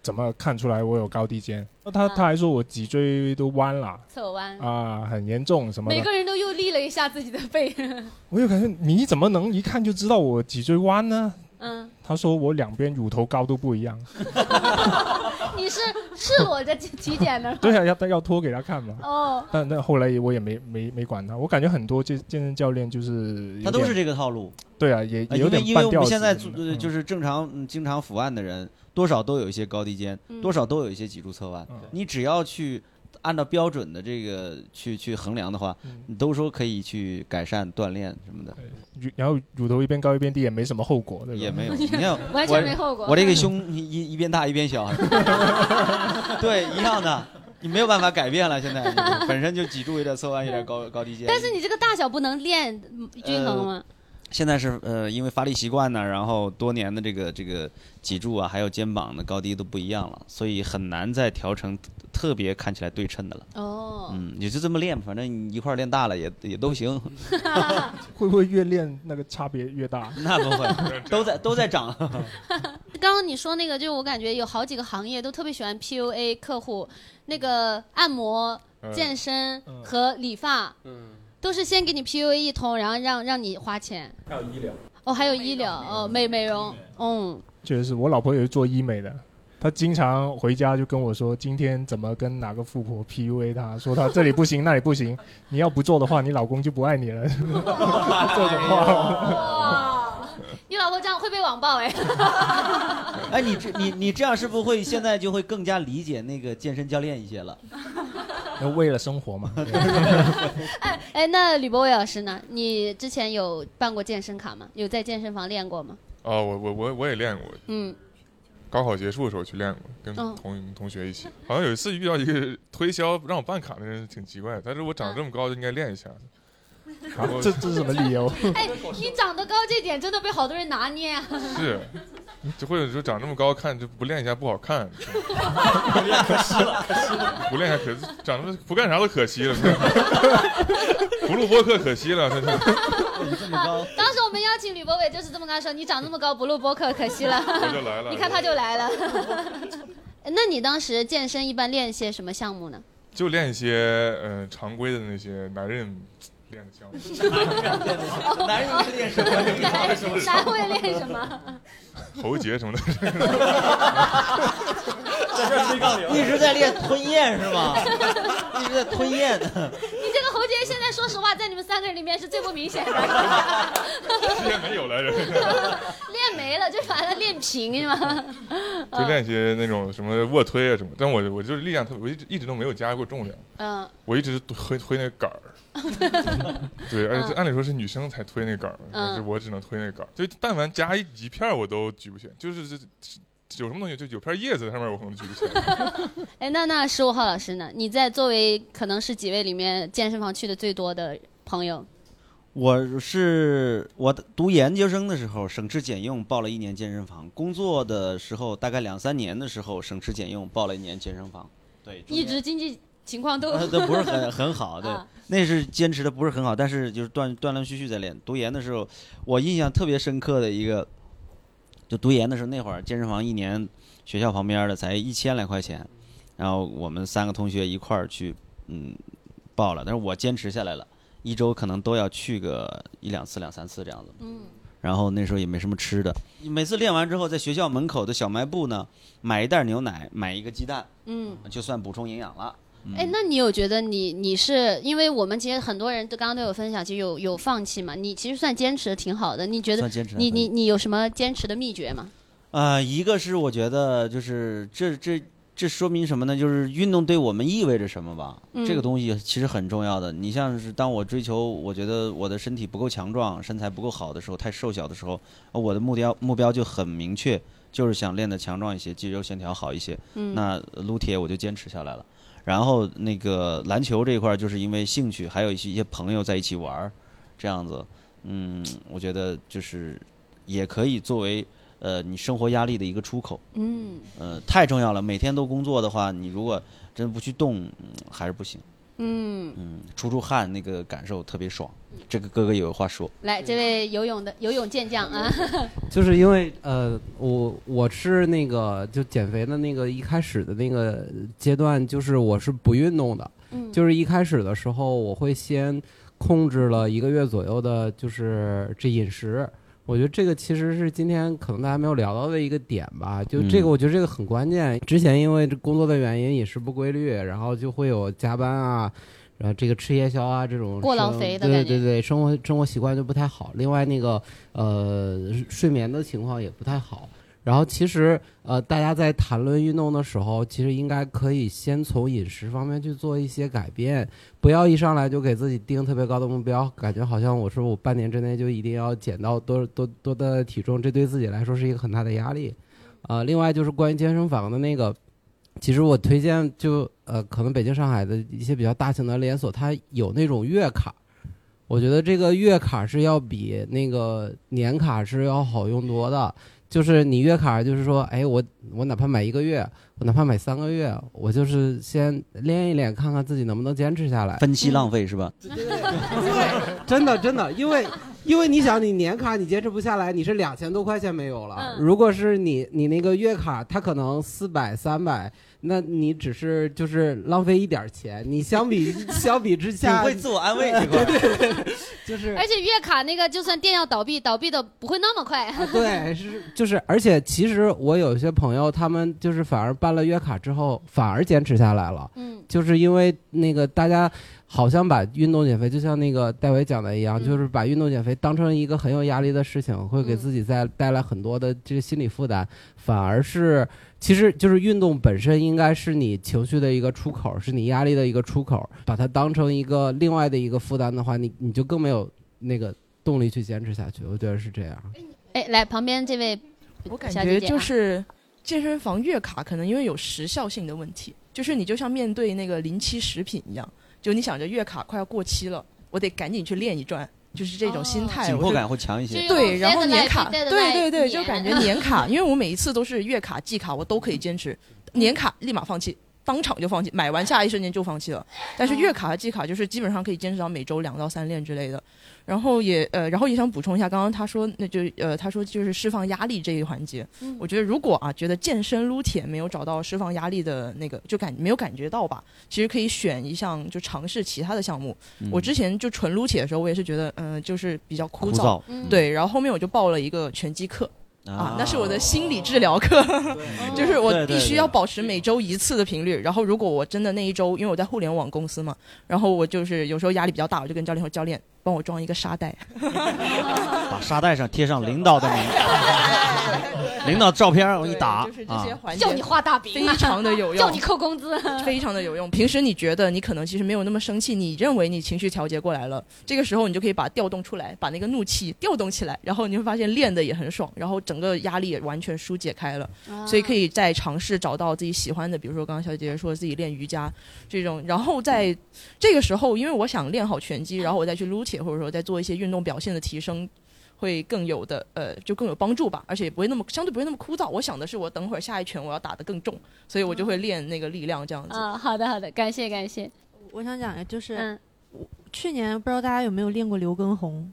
怎么看出来我有高低肩，那他他还说我脊椎都弯了，侧弯啊，很严重什么？每个人都又立了一下自己的背，我就感觉你怎么能一看就知道我脊椎弯呢？嗯，他说我两边乳头高度不一样。你是赤裸着体检的？对啊，要要脱给他看嘛。哦。但但后来我也没没没管他，我感觉很多健健身教练就是他都是这个套路。对啊，也有点因为我们现在就是正常经常伏案的人，多少都有一些高低肩，多少都有一些脊柱侧弯。你只要去。按照标准的这个去去衡量的话，你都说可以去改善锻炼什么的。然后乳头一边高一边低也没什么后果，也没有。没有，完全没后果。我这个胸一一边大一边小，对，一样的，你没有办法改变了。现在本身就脊柱有点侧弯，有点高高低肩。但是你这个大小不能练均衡吗？现在是呃，因为发力习惯呢，然后多年的这个这个脊柱啊，还有肩膀的高低都不一样了，所以很难再调成特别看起来对称的了。哦，嗯，也就这么练，反正一块练大了也也都行。会不会越练那个差别越大？那不会，都在 都在长。刚刚你说那个，就我感觉有好几个行业都特别喜欢 PUA 客户，那个按摩、健身和理发。嗯。都是先给你 PUA 一通，然后让让你花钱。还有医疗。哦，还有医疗哦，美美容，嗯。确实是我老婆也是做医美的，她经常回家就跟我说，今天怎么跟哪个富婆 PUA 她，说她这里不行，那里不行，你要不做的话，你老公就不爱你了。这种话。你老婆这样会被网暴哎！哎，你这你你这样是不是会现在就会更加理解那个健身教练一些了？为了生活嘛。哎哎，那吕博伟老师呢？你之前有办过健身卡吗？有在健身房练过吗？哦，我我我我也练过。嗯。高考结束的时候去练过，跟同同学一起。好像有一次遇到一个推销让我办卡的人，挺奇怪。但是我长这么高，就应该练一下。这这是什么理由？哎，你长得高这点真的被好多人拿捏啊！是，就或者说长这么高看就不练一下不好看。可惜了，可惜了，不练还可长得不干啥都可惜了。不录播客可惜了，真是。这么高。当时我们邀请吕博伟就是这么跟他说：“你长这么高不录播客可惜了。”他就来了。你看他就来了。那你当时健身一般练一些什么项目呢？就练一些呃常规的那些男人练的项目。男人练什么？男会练什么？喉结什么的。在这吹杠铃，一直在练吞咽是吗？一直在吞咽。你这个喉结现在说实话，在你们三个人里面是最不明显的。练没有了，练没了，就把它练平是吗？就练一些那种什么卧推啊什么，但我我就是力量特别，我一直一直都没有加过重量。嗯。我一直推推那个杆儿。对，而且按理说是女生才推那杆儿，但是我只能推那杆儿。就但凡加一一片我都举不起来，就是这。有什么东西就有片叶子上面，我可能举不起来。哎，那那十五号老师呢？你在作为可能是几位里面健身房去的最多的朋友？我是我读研究生的时候省吃俭用报了一年健身房，工作的时候大概两三年的时候省吃俭用报了一年健身房。对，一直经济情况都都不是很很好，对，那是坚持的不是很好，但是就是断断断续续在练。读研的时候，我印象特别深刻的一个。就读研的时候，那会儿健身房一年学校旁边的才一千来块钱，然后我们三个同学一块儿去，嗯，报了。但是我坚持下来了，一周可能都要去个一两次、两三次这样子。嗯。然后那时候也没什么吃的，每次练完之后，在学校门口的小卖部呢，买一袋牛奶，买一个鸡蛋，嗯，就算补充营养了。哎，那你有觉得你你是因为我们其实很多人都刚刚都有分享，其实有有放弃嘛？你其实算坚持的挺好的。你觉得你你你有什么坚持的秘诀吗？啊，一个是我觉得就是这这这说明什么呢？就是运动对我们意味着什么吧？这个东西其实很重要的。你像是当我追求我觉得我的身体不够强壮，身材不够好的时候，太瘦小的时候，我的目标目标就很明确，就是想练得强壮一些，肌肉线条好一些。嗯，那撸铁我就坚持下来了。然后那个篮球这一块，就是因为兴趣，还有一些一些朋友在一起玩儿，这样子，嗯，我觉得就是也可以作为呃你生活压力的一个出口。嗯。呃，太重要了，每天都工作的话，你如果真不去动，还是不行。嗯嗯，出出汗那个感受特别爽。这个哥哥有话说。来，这位游泳的 游泳健将啊。就是因为呃，我我是那个就减肥的那个一开始的那个阶段，就是我是不运动的。嗯。就是一开始的时候，我会先控制了一个月左右的，就是这饮食。我觉得这个其实是今天可能大家没有聊到的一个点吧，就这个我觉得这个很关键。之前因为这工作的原因，饮食不规律，然后就会有加班啊，然后这个吃夜宵啊这种过劳肥的对对对，生活生活习惯就不太好。另外那个呃睡眠的情况也不太好。然后其实，呃，大家在谈论运动的时候，其实应该可以先从饮食方面去做一些改变，不要一上来就给自己定特别高的目标，感觉好像我说我半年之内就一定要减到多多多的体重，这对自己来说是一个很大的压力。啊，另外就是关于健身房的那个，其实我推荐就呃，可能北京、上海的一些比较大型的连锁，它有那种月卡，我觉得这个月卡是要比那个年卡是要好用多的。就是你月卡，就是说，哎，我我哪怕买一个月，我哪怕买三个月，我就是先练一练，看看自己能不能坚持下来。分期浪费是吧？对，真的真的，因为因为你想，你年卡你坚持不下来，你是两千多块钱没有了。如果是你你那个月卡，它可能四百三百。那你只是就是浪费一点钱，你相比 相比之下，你会自我安慰这块，对对对，就是。而且月卡那个，就算店要倒闭，倒闭的不会那么快。对，是就是，而且其实我有些朋友，他们就是反而办了月卡之后，反而坚持下来了。嗯，就是因为那个大家。好像把运动减肥就像那个戴维讲的一样，就是把运动减肥当成一个很有压力的事情，会给自己再带来很多的这个心理负担。反而是，其实就是运动本身应该是你情绪的一个出口，是你压力的一个出口。把它当成一个另外的一个负担的话，你你就更没有那个动力去坚持下去。我觉得是这样。哎，来旁边这位，我感觉就是健身房月卡可能因为有时效性的问题，就是你就像面对那个临期食品一样。就你想着月卡快要过期了，我得赶紧去练一转，就是这种心态。紧迫感会强一些。对，然后年卡，对对对，就感觉年卡，因为我每一次都是月卡、季卡，我都可以坚持，年卡立马放弃，当场就放弃，买完下一瞬间就放弃了。但是月卡和季卡就是基本上可以坚持到每周两到三练之类的。然后也呃，然后也想补充一下，刚刚他说那就呃，他说就是释放压力这一环节。我觉得如果啊觉得健身撸铁没有找到释放压力的那个，就感没有感觉到吧，其实可以选一项就尝试其他的项目。我之前就纯撸铁的时候，我也是觉得嗯就是比较枯燥，对。然后后面我就报了一个拳击课。啊，那是我的心理治疗课，就是我必须要保持每周一次的频率。然后，如果我真的那一周，因为我在互联网公司嘛，然后我就是有时候压力比较大，我就跟教练说：“教练，帮我装一个沙袋，把沙袋上贴上领导的名。”领导照片我给你打，就是这些环节，叫你画大饼，非常的有用，叫你扣工资，非常的有用。平时你觉得你可能其实没有那么生气，你认为你情绪调节过来了，这个时候你就可以把调动出来，把那个怒气调动起来，然后你会发现练的也很爽，然后整个压力也完全疏解开了。所以可以再尝试找到自己喜欢的，比如说刚刚小姐姐说自己练瑜伽这种，然后在这个时候，因为我想练好拳击，然后我再去撸铁，或者说在做一些运动表现的提升。会更有的呃，就更有帮助吧，而且也不会那么相对不会那么枯燥。我想的是，我等会儿下一拳我要打得更重，所以我就会练那个力量这样子。啊，好的好的，感谢感谢。我想讲的就是，去年不知道大家有没有练过刘畊宏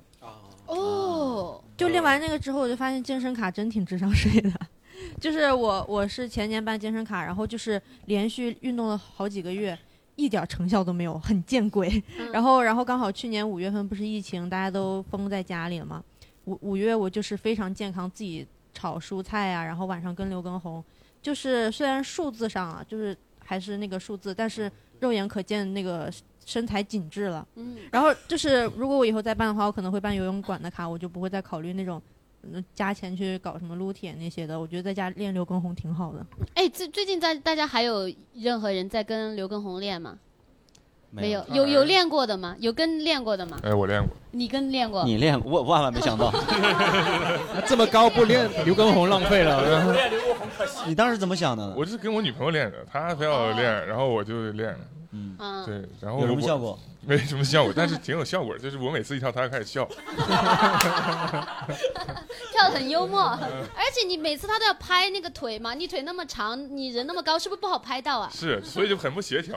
哦，就练完那个之后，我就发现健身卡真挺智商税的。就是我我是前年办健身卡，然后就是连续运动了好几个月，一点成效都没有，很见鬼。然后然后刚好去年五月份不是疫情，大家都封在家里了吗？五五月我就是非常健康，自己炒蔬菜啊，然后晚上跟刘畊宏，就是虽然数字上啊，就是还是那个数字，但是肉眼可见那个身材紧致了。嗯。然后就是如果我以后再办的话，我可能会办游泳馆的卡，我就不会再考虑那种加钱去搞什么撸铁那些的。我觉得在家练刘畊宏挺好的。哎，最最近在大家还有任何人在跟刘畊宏练吗？没有，有有练过的吗？有跟练过的吗？哎，我练过。你跟练过？你练，我万万没想到，这么高不练刘畊宏浪费了。练刘畊宏可惜。你当时怎么想的？我是跟我女朋友练的，她非要练，然后我就练。嗯，对，然后有什么效果？没什么效果，但是挺有效果。就是我每次一跳，他就开始笑，跳的很幽默。而且你每次他都要拍那个腿嘛，你腿那么长，你人那么高，是不是不好拍到啊？是，所以就很不协调，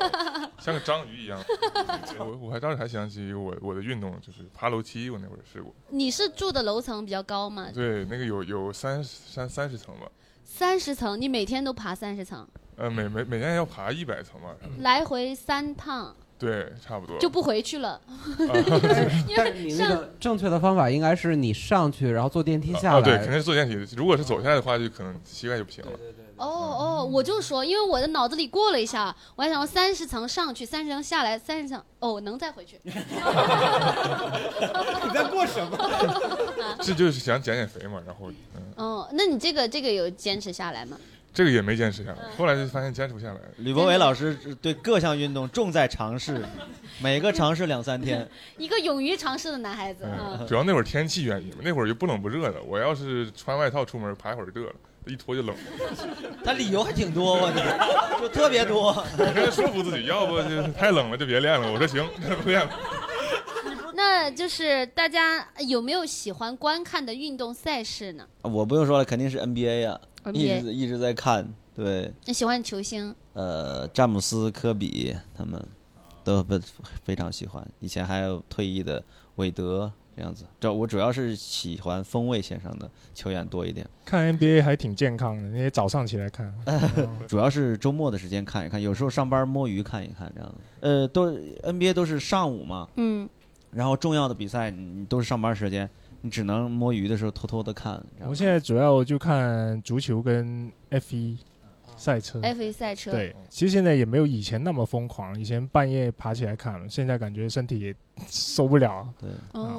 像个章鱼一样。我我还当时还想起我我的运动就是爬楼梯，我那会儿试过。你是住的楼层比较高吗？对，那个有有三三三十层吧。三十层，你每天都爬三十层？呃，每每每天要爬一百层嘛，来回三趟。对，差不多就不回去了。因为你那个正确的方法应该是你上去，然后坐电梯下来。对，肯定是坐电梯。如果是走下来的话，就可能膝盖就不行了。哦哦，我就说，因为我的脑子里过了一下，我还想说三十层上去，三十层下来，三十层哦，能再回去。你在过什么？这就是想减减肥嘛，然后嗯。哦，那你这个这个有坚持下来吗？这个也没坚持下来，后来就发现坚持不下来。吕博伟老师对各项运动重在尝试，每个尝试两三天。一个勇于尝试的男孩子。主要那会儿天气原因嘛，那会儿就不冷不热的。我要是穿外套出门，爬一会儿热了，一脱就冷。他理由还挺多，我就特别多。说服自己，要不就太冷了就别练了。我说行，不练了。那就是大家有没有喜欢观看的运动赛事呢？我不用说了，肯定是 NBA 呀。一直一直在看，对。那喜欢球星？呃，詹姆斯、科比他们都不非常喜欢。以前还有退役的韦德这样子。这我主要是喜欢锋卫线上的球员多一点。看 NBA 还挺健康的，那些早上起来看。主要是周末的时间看一看，有时候上班摸鱼看一看这样子。呃，都 NBA 都是上午嘛。嗯。然后重要的比赛你都是上班时间。你只能摸鱼的时候偷偷的看。我现在主要就看足球跟 F 一赛车。F 一赛车。对，其实现在也没有以前那么疯狂。以前半夜爬起来看了，现在感觉身体也受不了，对，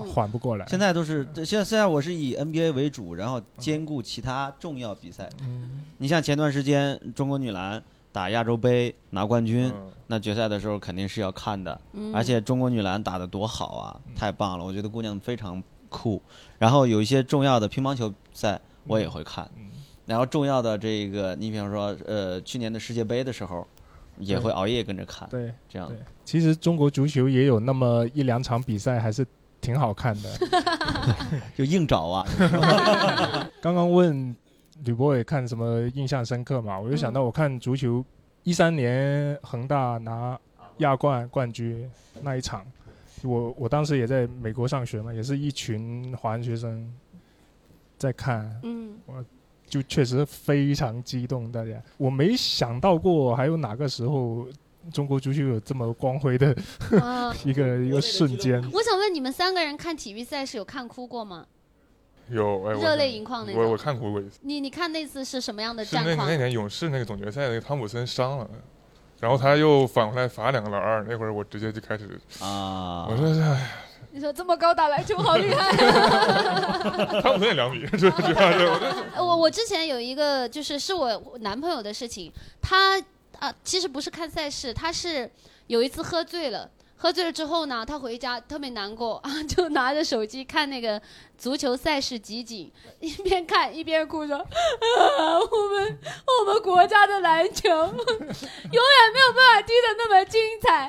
缓不过来。现在都是现在现在我是以 NBA 为主，然后兼顾其他重要比赛。嗯。你像前段时间中国女篮打亚洲杯拿冠军，那决赛的时候肯定是要看的。嗯。而且中国女篮打的多好啊，太棒了！我觉得姑娘非常。酷，然后有一些重要的乒乓球赛我也会看，然后重要的这个，你比方说，呃，去年的世界杯的时候，也会熬夜跟着看。对，这样。其实中国足球也有那么一两场比赛还是挺好看的，就硬找啊。刚刚问吕博伟看什么印象深刻嘛？我就想到我看足球一三年恒大拿亚冠冠军那一场，我我当时也在美国上学嘛，也是一群华人学生在看，嗯，我就确实非常激动，大家，我没想到过还有哪个时候。中国足球有这么光辉的 一个一个瞬间。我想问你们三个人看体育赛是有看哭过吗？有，热泪盈眶那种。我我看哭过一次。你你看那次是什么样的战况？那那年勇士那个总决赛，那个汤普森伤了，然后他又反过来罚两个老二，那会儿我直接就开始啊，我说哎你说这么高打篮球好厉害。汤普森也两米。我我之前有一个就是是我男朋友的事情，他。啊，其实不是看赛事，他是有一次喝醉了，喝醉了之后呢，他回家特别难过啊，就拿着手机看那个足球赛事集锦，一边看一边哭说：“ 我们我们国家的篮球 永远没有办法踢得那么精彩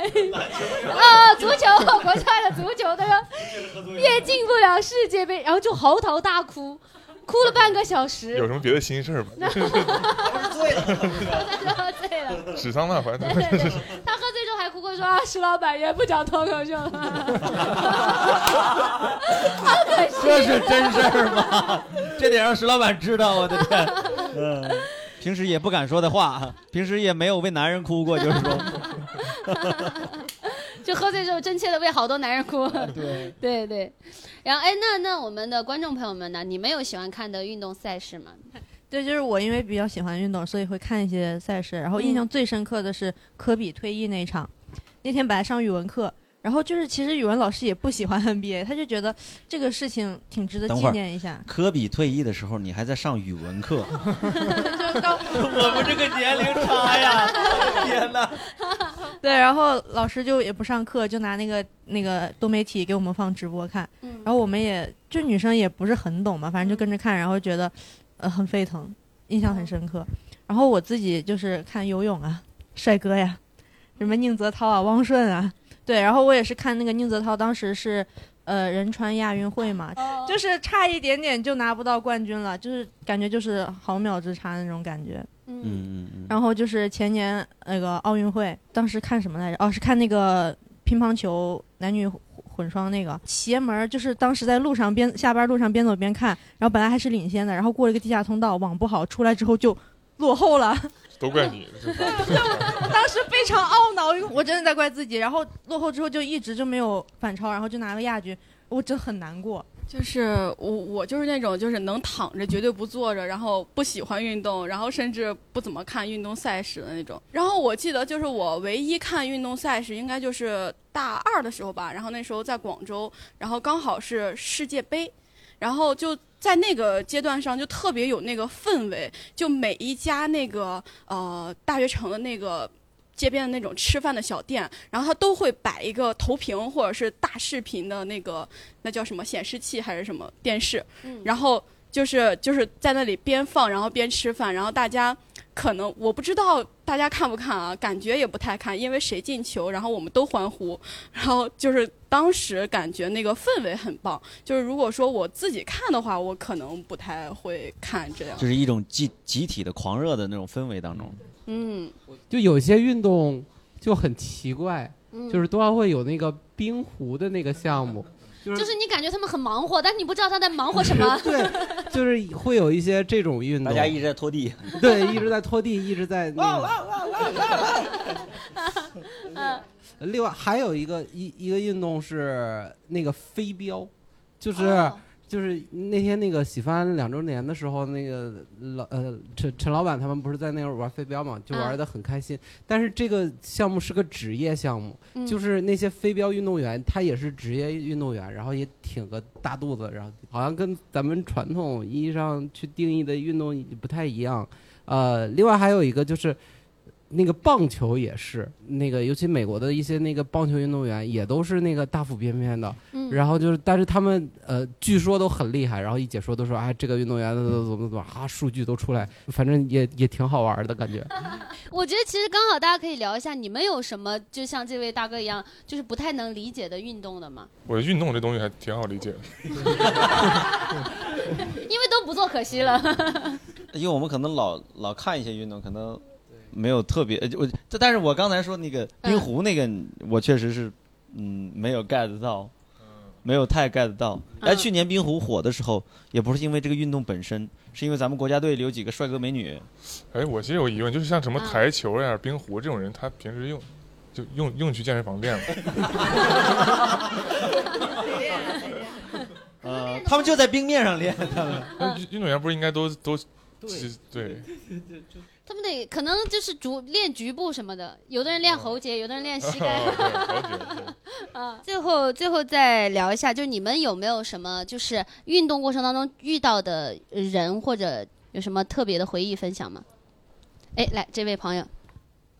啊！足球国家的足球那个也进不了世界杯，然后就嚎啕大哭。”哭了半个小时，有什么别的心事吗？喝醉了，喝醉了，史桑纳怀。他喝醉之后还哭过，说啊，石老板也不讲脱口秀了，好可惜。这是真事儿吗？这得让石老板知道，我的天。嗯，平时也不敢说的话，平时也没有为男人哭过，就是说。就喝醉之后，真切的为好多男人哭。对 对对，然后哎，那那我们的观众朋友们呢？你们有喜欢看的运动赛事吗？对，就是我，因为比较喜欢运动，所以会看一些赛事。然后印象最深刻的是科比退役那场，那天本来上语文课。然后就是，其实语文老师也不喜欢 NBA，他就觉得这个事情挺值得纪念一下。科比退役的时候，你还在上语文课？我们这个年龄差呀！天哪！对，然后老师就也不上课，就拿那个那个多媒体给我们放直播看。然后我们也就女生也不是很懂嘛，反正就跟着看，然后觉得呃很沸腾，印象很深刻。然后我自己就是看游泳啊，帅哥呀，什么宁泽涛啊，汪顺啊。对，然后我也是看那个宁泽涛，当时是，呃，仁川亚运会嘛，就是差一点点就拿不到冠军了，就是感觉就是毫秒之差那种感觉。嗯嗯嗯。然后就是前年那个奥运会，当时看什么来着？哦，是看那个乒乓球男女混双那个。邪门就是当时在路上边下班路上边走边看，然后本来还是领先的，然后过了一个地下通道，网不好，出来之后就落后了。都怪你！我 当时非常懊恼，我真的在怪自己。然后落后之后就一直就没有反超，然后就拿了亚军，我真很难过。就是我，我就是那种就是能躺着绝对不坐着，然后不喜欢运动，然后甚至不怎么看运动赛事的那种。然后我记得就是我唯一看运动赛事应该就是大二的时候吧，然后那时候在广州，然后刚好是世界杯，然后就。在那个阶段上，就特别有那个氛围，就每一家那个呃大学城的那个街边的那种吃饭的小店，然后他都会摆一个投屏或者是大视频的那个那叫什么显示器还是什么电视，然后就是就是在那里边放，然后边吃饭，然后大家。可能我不知道大家看不看啊，感觉也不太看，因为谁进球，然后我们都欢呼，然后就是当时感觉那个氛围很棒。就是如果说我自己看的话，我可能不太会看这样。就是一种集集体的狂热的那种氛围当中。嗯，就有些运动就很奇怪，就是冬奥会有那个冰壶的那个项目。就是你感觉他们很忙活，但你不知道他在忙活什么。对，就是会有一些这种运动，大家一直在拖地。对，一直在拖地，一直在那个。嗯。另外还有一个一一个运动是那个飞镖，就是。就是那天那个喜番两周年的时候，那个老呃陈陈老板他们不是在那儿玩飞镖嘛，就玩的很开心。但是这个项目是个职业项目，就是那些飞镖运动员他也是职业运动员，然后也挺个大肚子，然后好像跟咱们传统意义上去定义的运动不太一样。呃，另外还有一个就是。那个棒球也是，那个尤其美国的一些那个棒球运动员也都是那个大腹便便的，然后就是，但是他们呃，据说都很厉害，然后一解说都说，哎，这个运动员怎么怎么怎么啊，数据都出来，反正也也挺好玩的感觉。我觉得其实刚好大家可以聊一下，你们有什么就像这位大哥一样，就是不太能理解的运动的吗？我运动这东西还挺好理解的，因为都不做可惜了。因为我们可能老老看一些运动，可能。没有特别，我这但是我刚才说那个冰壶那个，我确实是嗯没有 get 到，没有太 get 到。哎，去年冰壶火的时候，也不是因为这个运动本身，是因为咱们国家队里有几个帅哥美女。哎，我其实有疑问，就是像什么台球呀、冰壶这种人，他平时用就用用去健身房练吗？呃，他们就在冰面上练。他们运动员不是应该都都对？他们得可能就是主练局部什么的，有的人练喉结，有的人练膝盖。啊，最后最后再聊一下，就你们有没有什么就是运动过程当中遇到的人或者有什么特别的回忆分享吗？哎，来这位朋友。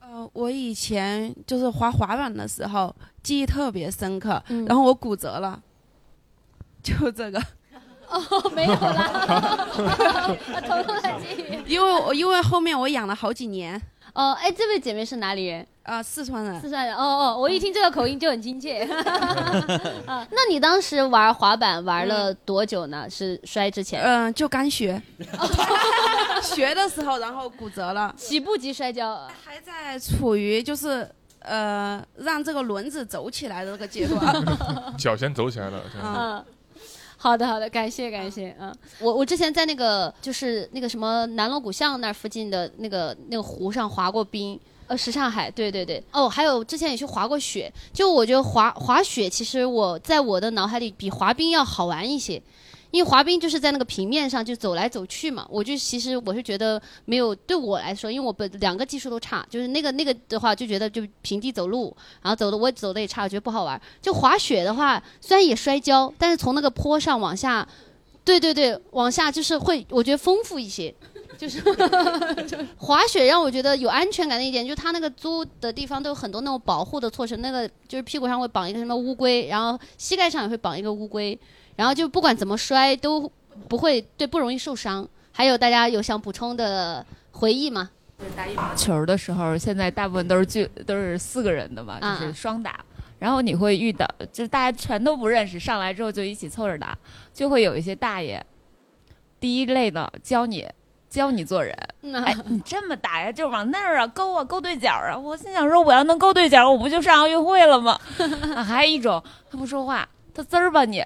呃，我以前就是滑滑板的时候记忆特别深刻，然后我骨折了，就这个。哦，没有啦，偷偷的记忆。因为我因为后面我养了好几年。哦，哎，这位姐妹是哪里人？啊，四川人。四川人。哦哦，我一听这个口音就很亲切。啊，那你当时玩滑板玩了多久呢？是摔之前？嗯，就刚学。学的时候，然后骨折了。起步级摔跤。还在处于就是呃让这个轮子走起来的这个阶段。脚先走起来了。嗯。好的，好的，感谢感谢，嗯，我我之前在那个就是那个什么南锣鼓巷那附近的那个那个湖上滑过冰，呃，什刹海，对对对，哦，还有之前也去滑过雪，就我觉得滑滑雪其实我在我的脑海里比滑冰要好玩一些。因为滑冰就是在那个平面上就走来走去嘛，我就其实我是觉得没有对我来说，因为我本两个技术都差，就是那个那个的话就觉得就平地走路，然后走的我走的也差，我觉得不好玩。就滑雪的话，虽然也摔跤，但是从那个坡上往下，对对对，往下就是会我觉得丰富一些。就是 滑雪让我觉得有安全感的一点，就是它那个租的地方都有很多那种保护的措施，那个就是屁股上会绑一个什么乌龟，然后膝盖上也会绑一个乌龟。然后就不管怎么摔都不会对不容易受伤。还有大家有想补充的回忆吗？打羽毛球的时候，现在大部分都是就都是四个人的嘛，就是双打。然后你会遇到，就是大家全都不认识，上来之后就一起凑着打，就会有一些大爷，第一类的教你教你做人。哎，你这么打呀，就往那儿啊勾啊勾对角啊。我心想说，我要能勾对角，我不就上奥运会了吗？还有一种，他不说话，他滋儿吧你。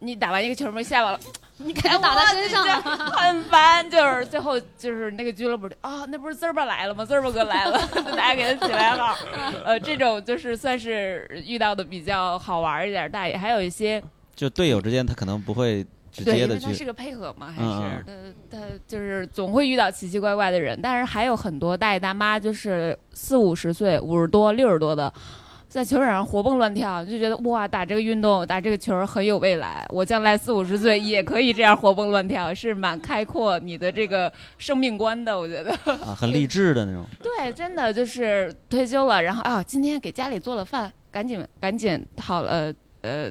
你打完一个球没下完了，你肯定打在身上，很烦。就是最后就是那个俱乐部啊，那不是滋儿吧来了吗？滋儿吧哥来了，大家给他起来好。呃，这种就是算是遇到的比较好玩一点大爷，还有一些就队友之间他可能不会直接的去，他是个配合嘛，还是他他就是总会遇到奇奇怪怪的人，但是还有很多大爷大妈就是四五十岁、五十多、六十多的。在球场上活蹦乱跳，就觉得哇，打这个运动，打这个球很有未来。我将来四五十岁也可以这样活蹦乱跳，是蛮开阔你的这个生命观的。我觉得啊，很励志的那种。对，真的就是退休了，然后啊，今天给家里做了饭，赶紧赶紧好了，呃。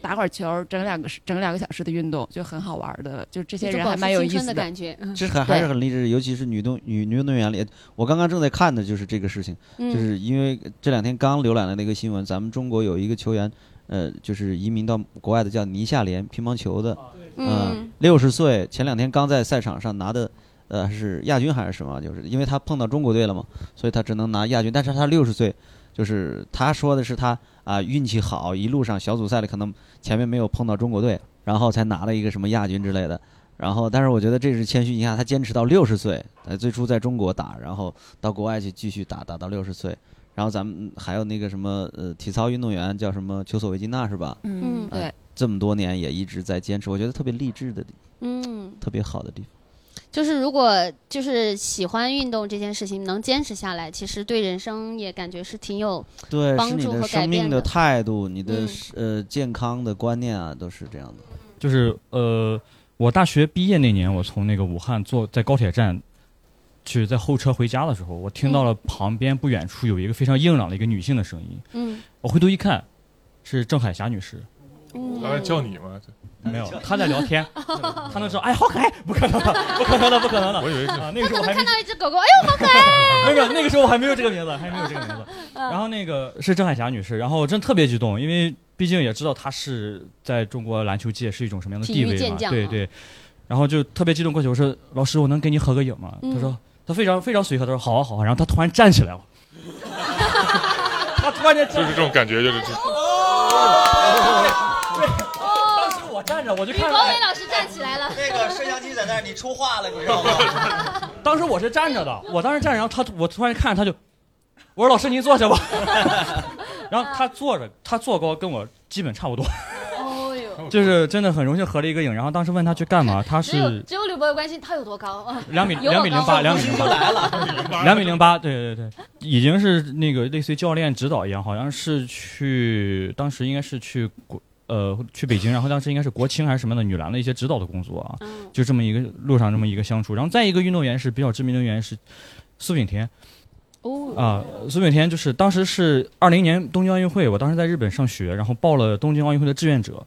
打会儿球，整两个整两个小时的运动就很好玩的，就这些人还蛮有意思的感觉。这还还是很励志，尤其是女动女女运动员里，我刚刚正在看的就是这个事情，就是因为这两天刚浏览了那个新闻，咱们中国有一个球员，呃，就是移民到国外的，叫倪夏莲，乒乓球的，嗯，六十岁，前两天刚在赛场上拿的，呃，是亚军还是什么？就是因为他碰到中国队了嘛，所以他只能拿亚军，但是他六十岁。就是他说的是他啊运气好，一路上小组赛里可能前面没有碰到中国队，然后才拿了一个什么亚军之类的。然后，但是我觉得这是谦虚一下，他坚持到六十岁，呃，最初在中国打，然后到国外去继续打，打到六十岁。然后咱们还有那个什么呃体操运动员叫什么丘索维金娜是吧？嗯，对，这么多年也一直在坚持，我觉得特别励志的，嗯，特别好的地方。就是如果就是喜欢运动这件事情能坚持下来，其实对人生也感觉是挺有帮助和改变的。态度，你的呃健康的观念啊，都是这样的。就是呃，我大学毕业那年，我从那个武汉坐在高铁站去在候车回家的时候，我听到了旁边不远处有一个非常硬朗的一个女性的声音。嗯，我回头一看，是郑海霞女士。来叫你吗？没有，他在聊天，他能说，哎，好可爱，不可能的，不可能的，不可能的。我以为是那个时候我还看到一只狗狗，哎呦，好可爱。没 有那个时候我还没有这个名字，还没有这个名字。然后那个是郑海霞女士，然后我真特别激动，因为毕竟也知道她是在中国篮球界是一种什么样的地位嘛，对对。然后就特别激动过去，我说老师，我能跟你合个影吗？他说。他非常非常随和，他说好啊好啊，然后他突然站起来了，他突然间就是这种感觉，就是。当时我站着，我就看。李博伟老师站起来了。那个摄像机在那儿，你出话了，你知道吗？当时我是站着的，我当时站着，然后他，我突然看着他就，我说老师您坐下吧。然后他坐着，他坐高跟我基本差不多。就是真的很荣幸合了一个影，然后当时问他去干嘛，他是只有吕博伟关心他有多高 啊？两米两米零八，两米零八来了，两米零八，对对对，已经是那个类似于教练指导一样，好像是去当时应该是去国。呃，去北京，然后当时应该是国青还是什么的女篮的一些指导的工作啊，就这么一个路上这么一个相处，然后再一个运动员是比较知名的运动员是苏炳添，哦啊，苏炳添就是当时是二零年东京奥运会，我当时在日本上学，然后报了东京奥运会的志愿者。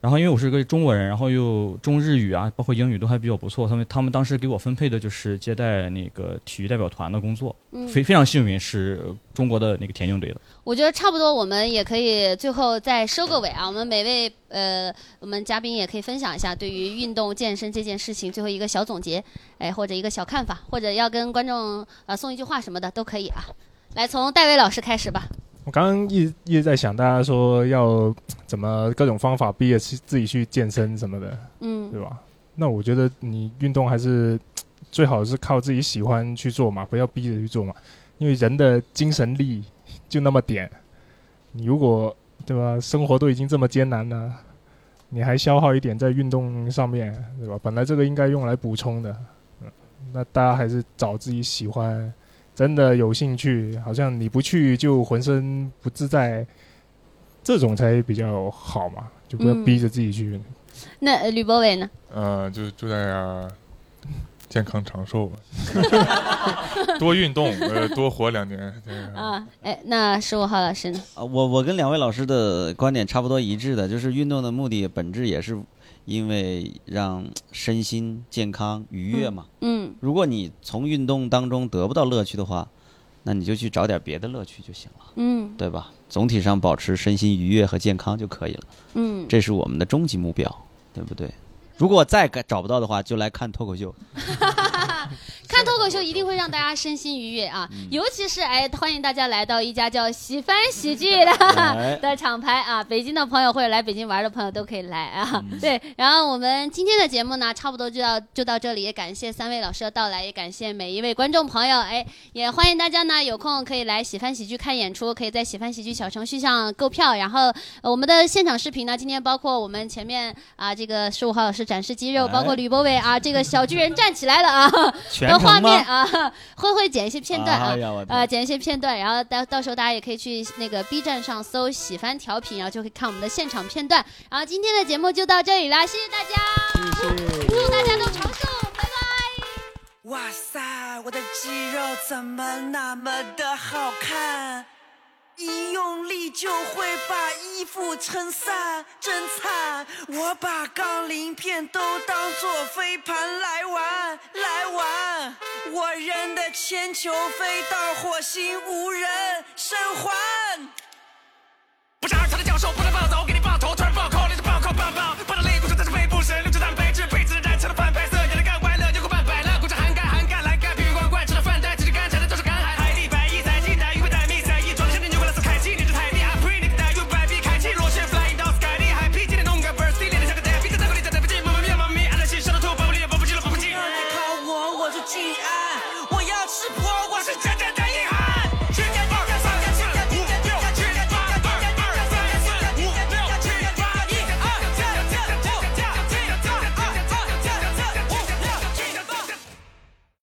然后因为我是个中国人，然后又中日语啊，包括英语都还比较不错。他们他们当时给我分配的就是接待那个体育代表团的工作，非非常幸运是中国的那个田径队的。我觉得差不多，我们也可以最后再收个尾啊。我们每位呃，我们嘉宾也可以分享一下对于运动健身这件事情最后一个小总结，哎，或者一个小看法，或者要跟观众啊送一句话什么的都可以啊。来，从戴维老师开始吧。我刚刚一一直在想，大家说要怎么各种方法逼着去自己去健身什么的，嗯，对吧？那我觉得你运动还是最好是靠自己喜欢去做嘛，不要逼着去做嘛。因为人的精神力就那么点，你如果对吧，生活都已经这么艰难了，你还消耗一点在运动上面，对吧？本来这个应该用来补充的，嗯，那大家还是找自己喜欢。真的有兴趣，好像你不去就浑身不自在，这种才比较好嘛，就不要逼着自己去。那吕博伟呢？呃，就祝大家健康长寿吧，多运动，呃，多活两年。啊，哎，那十五号老师呢？啊，我我跟两位老师的观点差不多一致的，就是运动的目的本质也是。因为让身心健康愉悦嘛，嗯，如果你从运动当中得不到乐趣的话，那你就去找点别的乐趣就行了，嗯，对吧？总体上保持身心愉悦和健康就可以了，嗯，这是我们的终极目标，对不对？如果再找不到的话，就来看脱口秀。秀一定会让大家身心愉悦啊！尤其是哎，欢迎大家来到一家叫喜翻喜剧的 的厂牌啊！北京的朋友或者来北京玩的朋友都可以来啊！对，然后我们今天的节目呢，差不多就到就到这里，也感谢三位老师的到来，也感谢每一位观众朋友，哎，也欢迎大家呢有空可以来喜翻喜剧看演出，可以在喜翻喜剧小程序上购票。然后我们的现场视频呢，今天包括我们前面啊这个十五号老师展示肌肉，包括吕博伟啊这个小巨人站起来了啊！画 面啊，会会剪一些片段啊，呃，剪一些片段，然后到到时候大家也可以去那个 B 站上搜“喜欢调频”，然后就可以看我们的现场片段。然后今天的节目就到这里啦，谢谢大家，祝大家都长寿，拜拜。哇塞，我的肌肉怎么那么的好看？一用力就会把衣服撑散，真惨！我把杠铃片都当做飞盘来玩，来玩！我扔的铅球飞到火星无人生还。不是二层的教授，不能暴走，给你。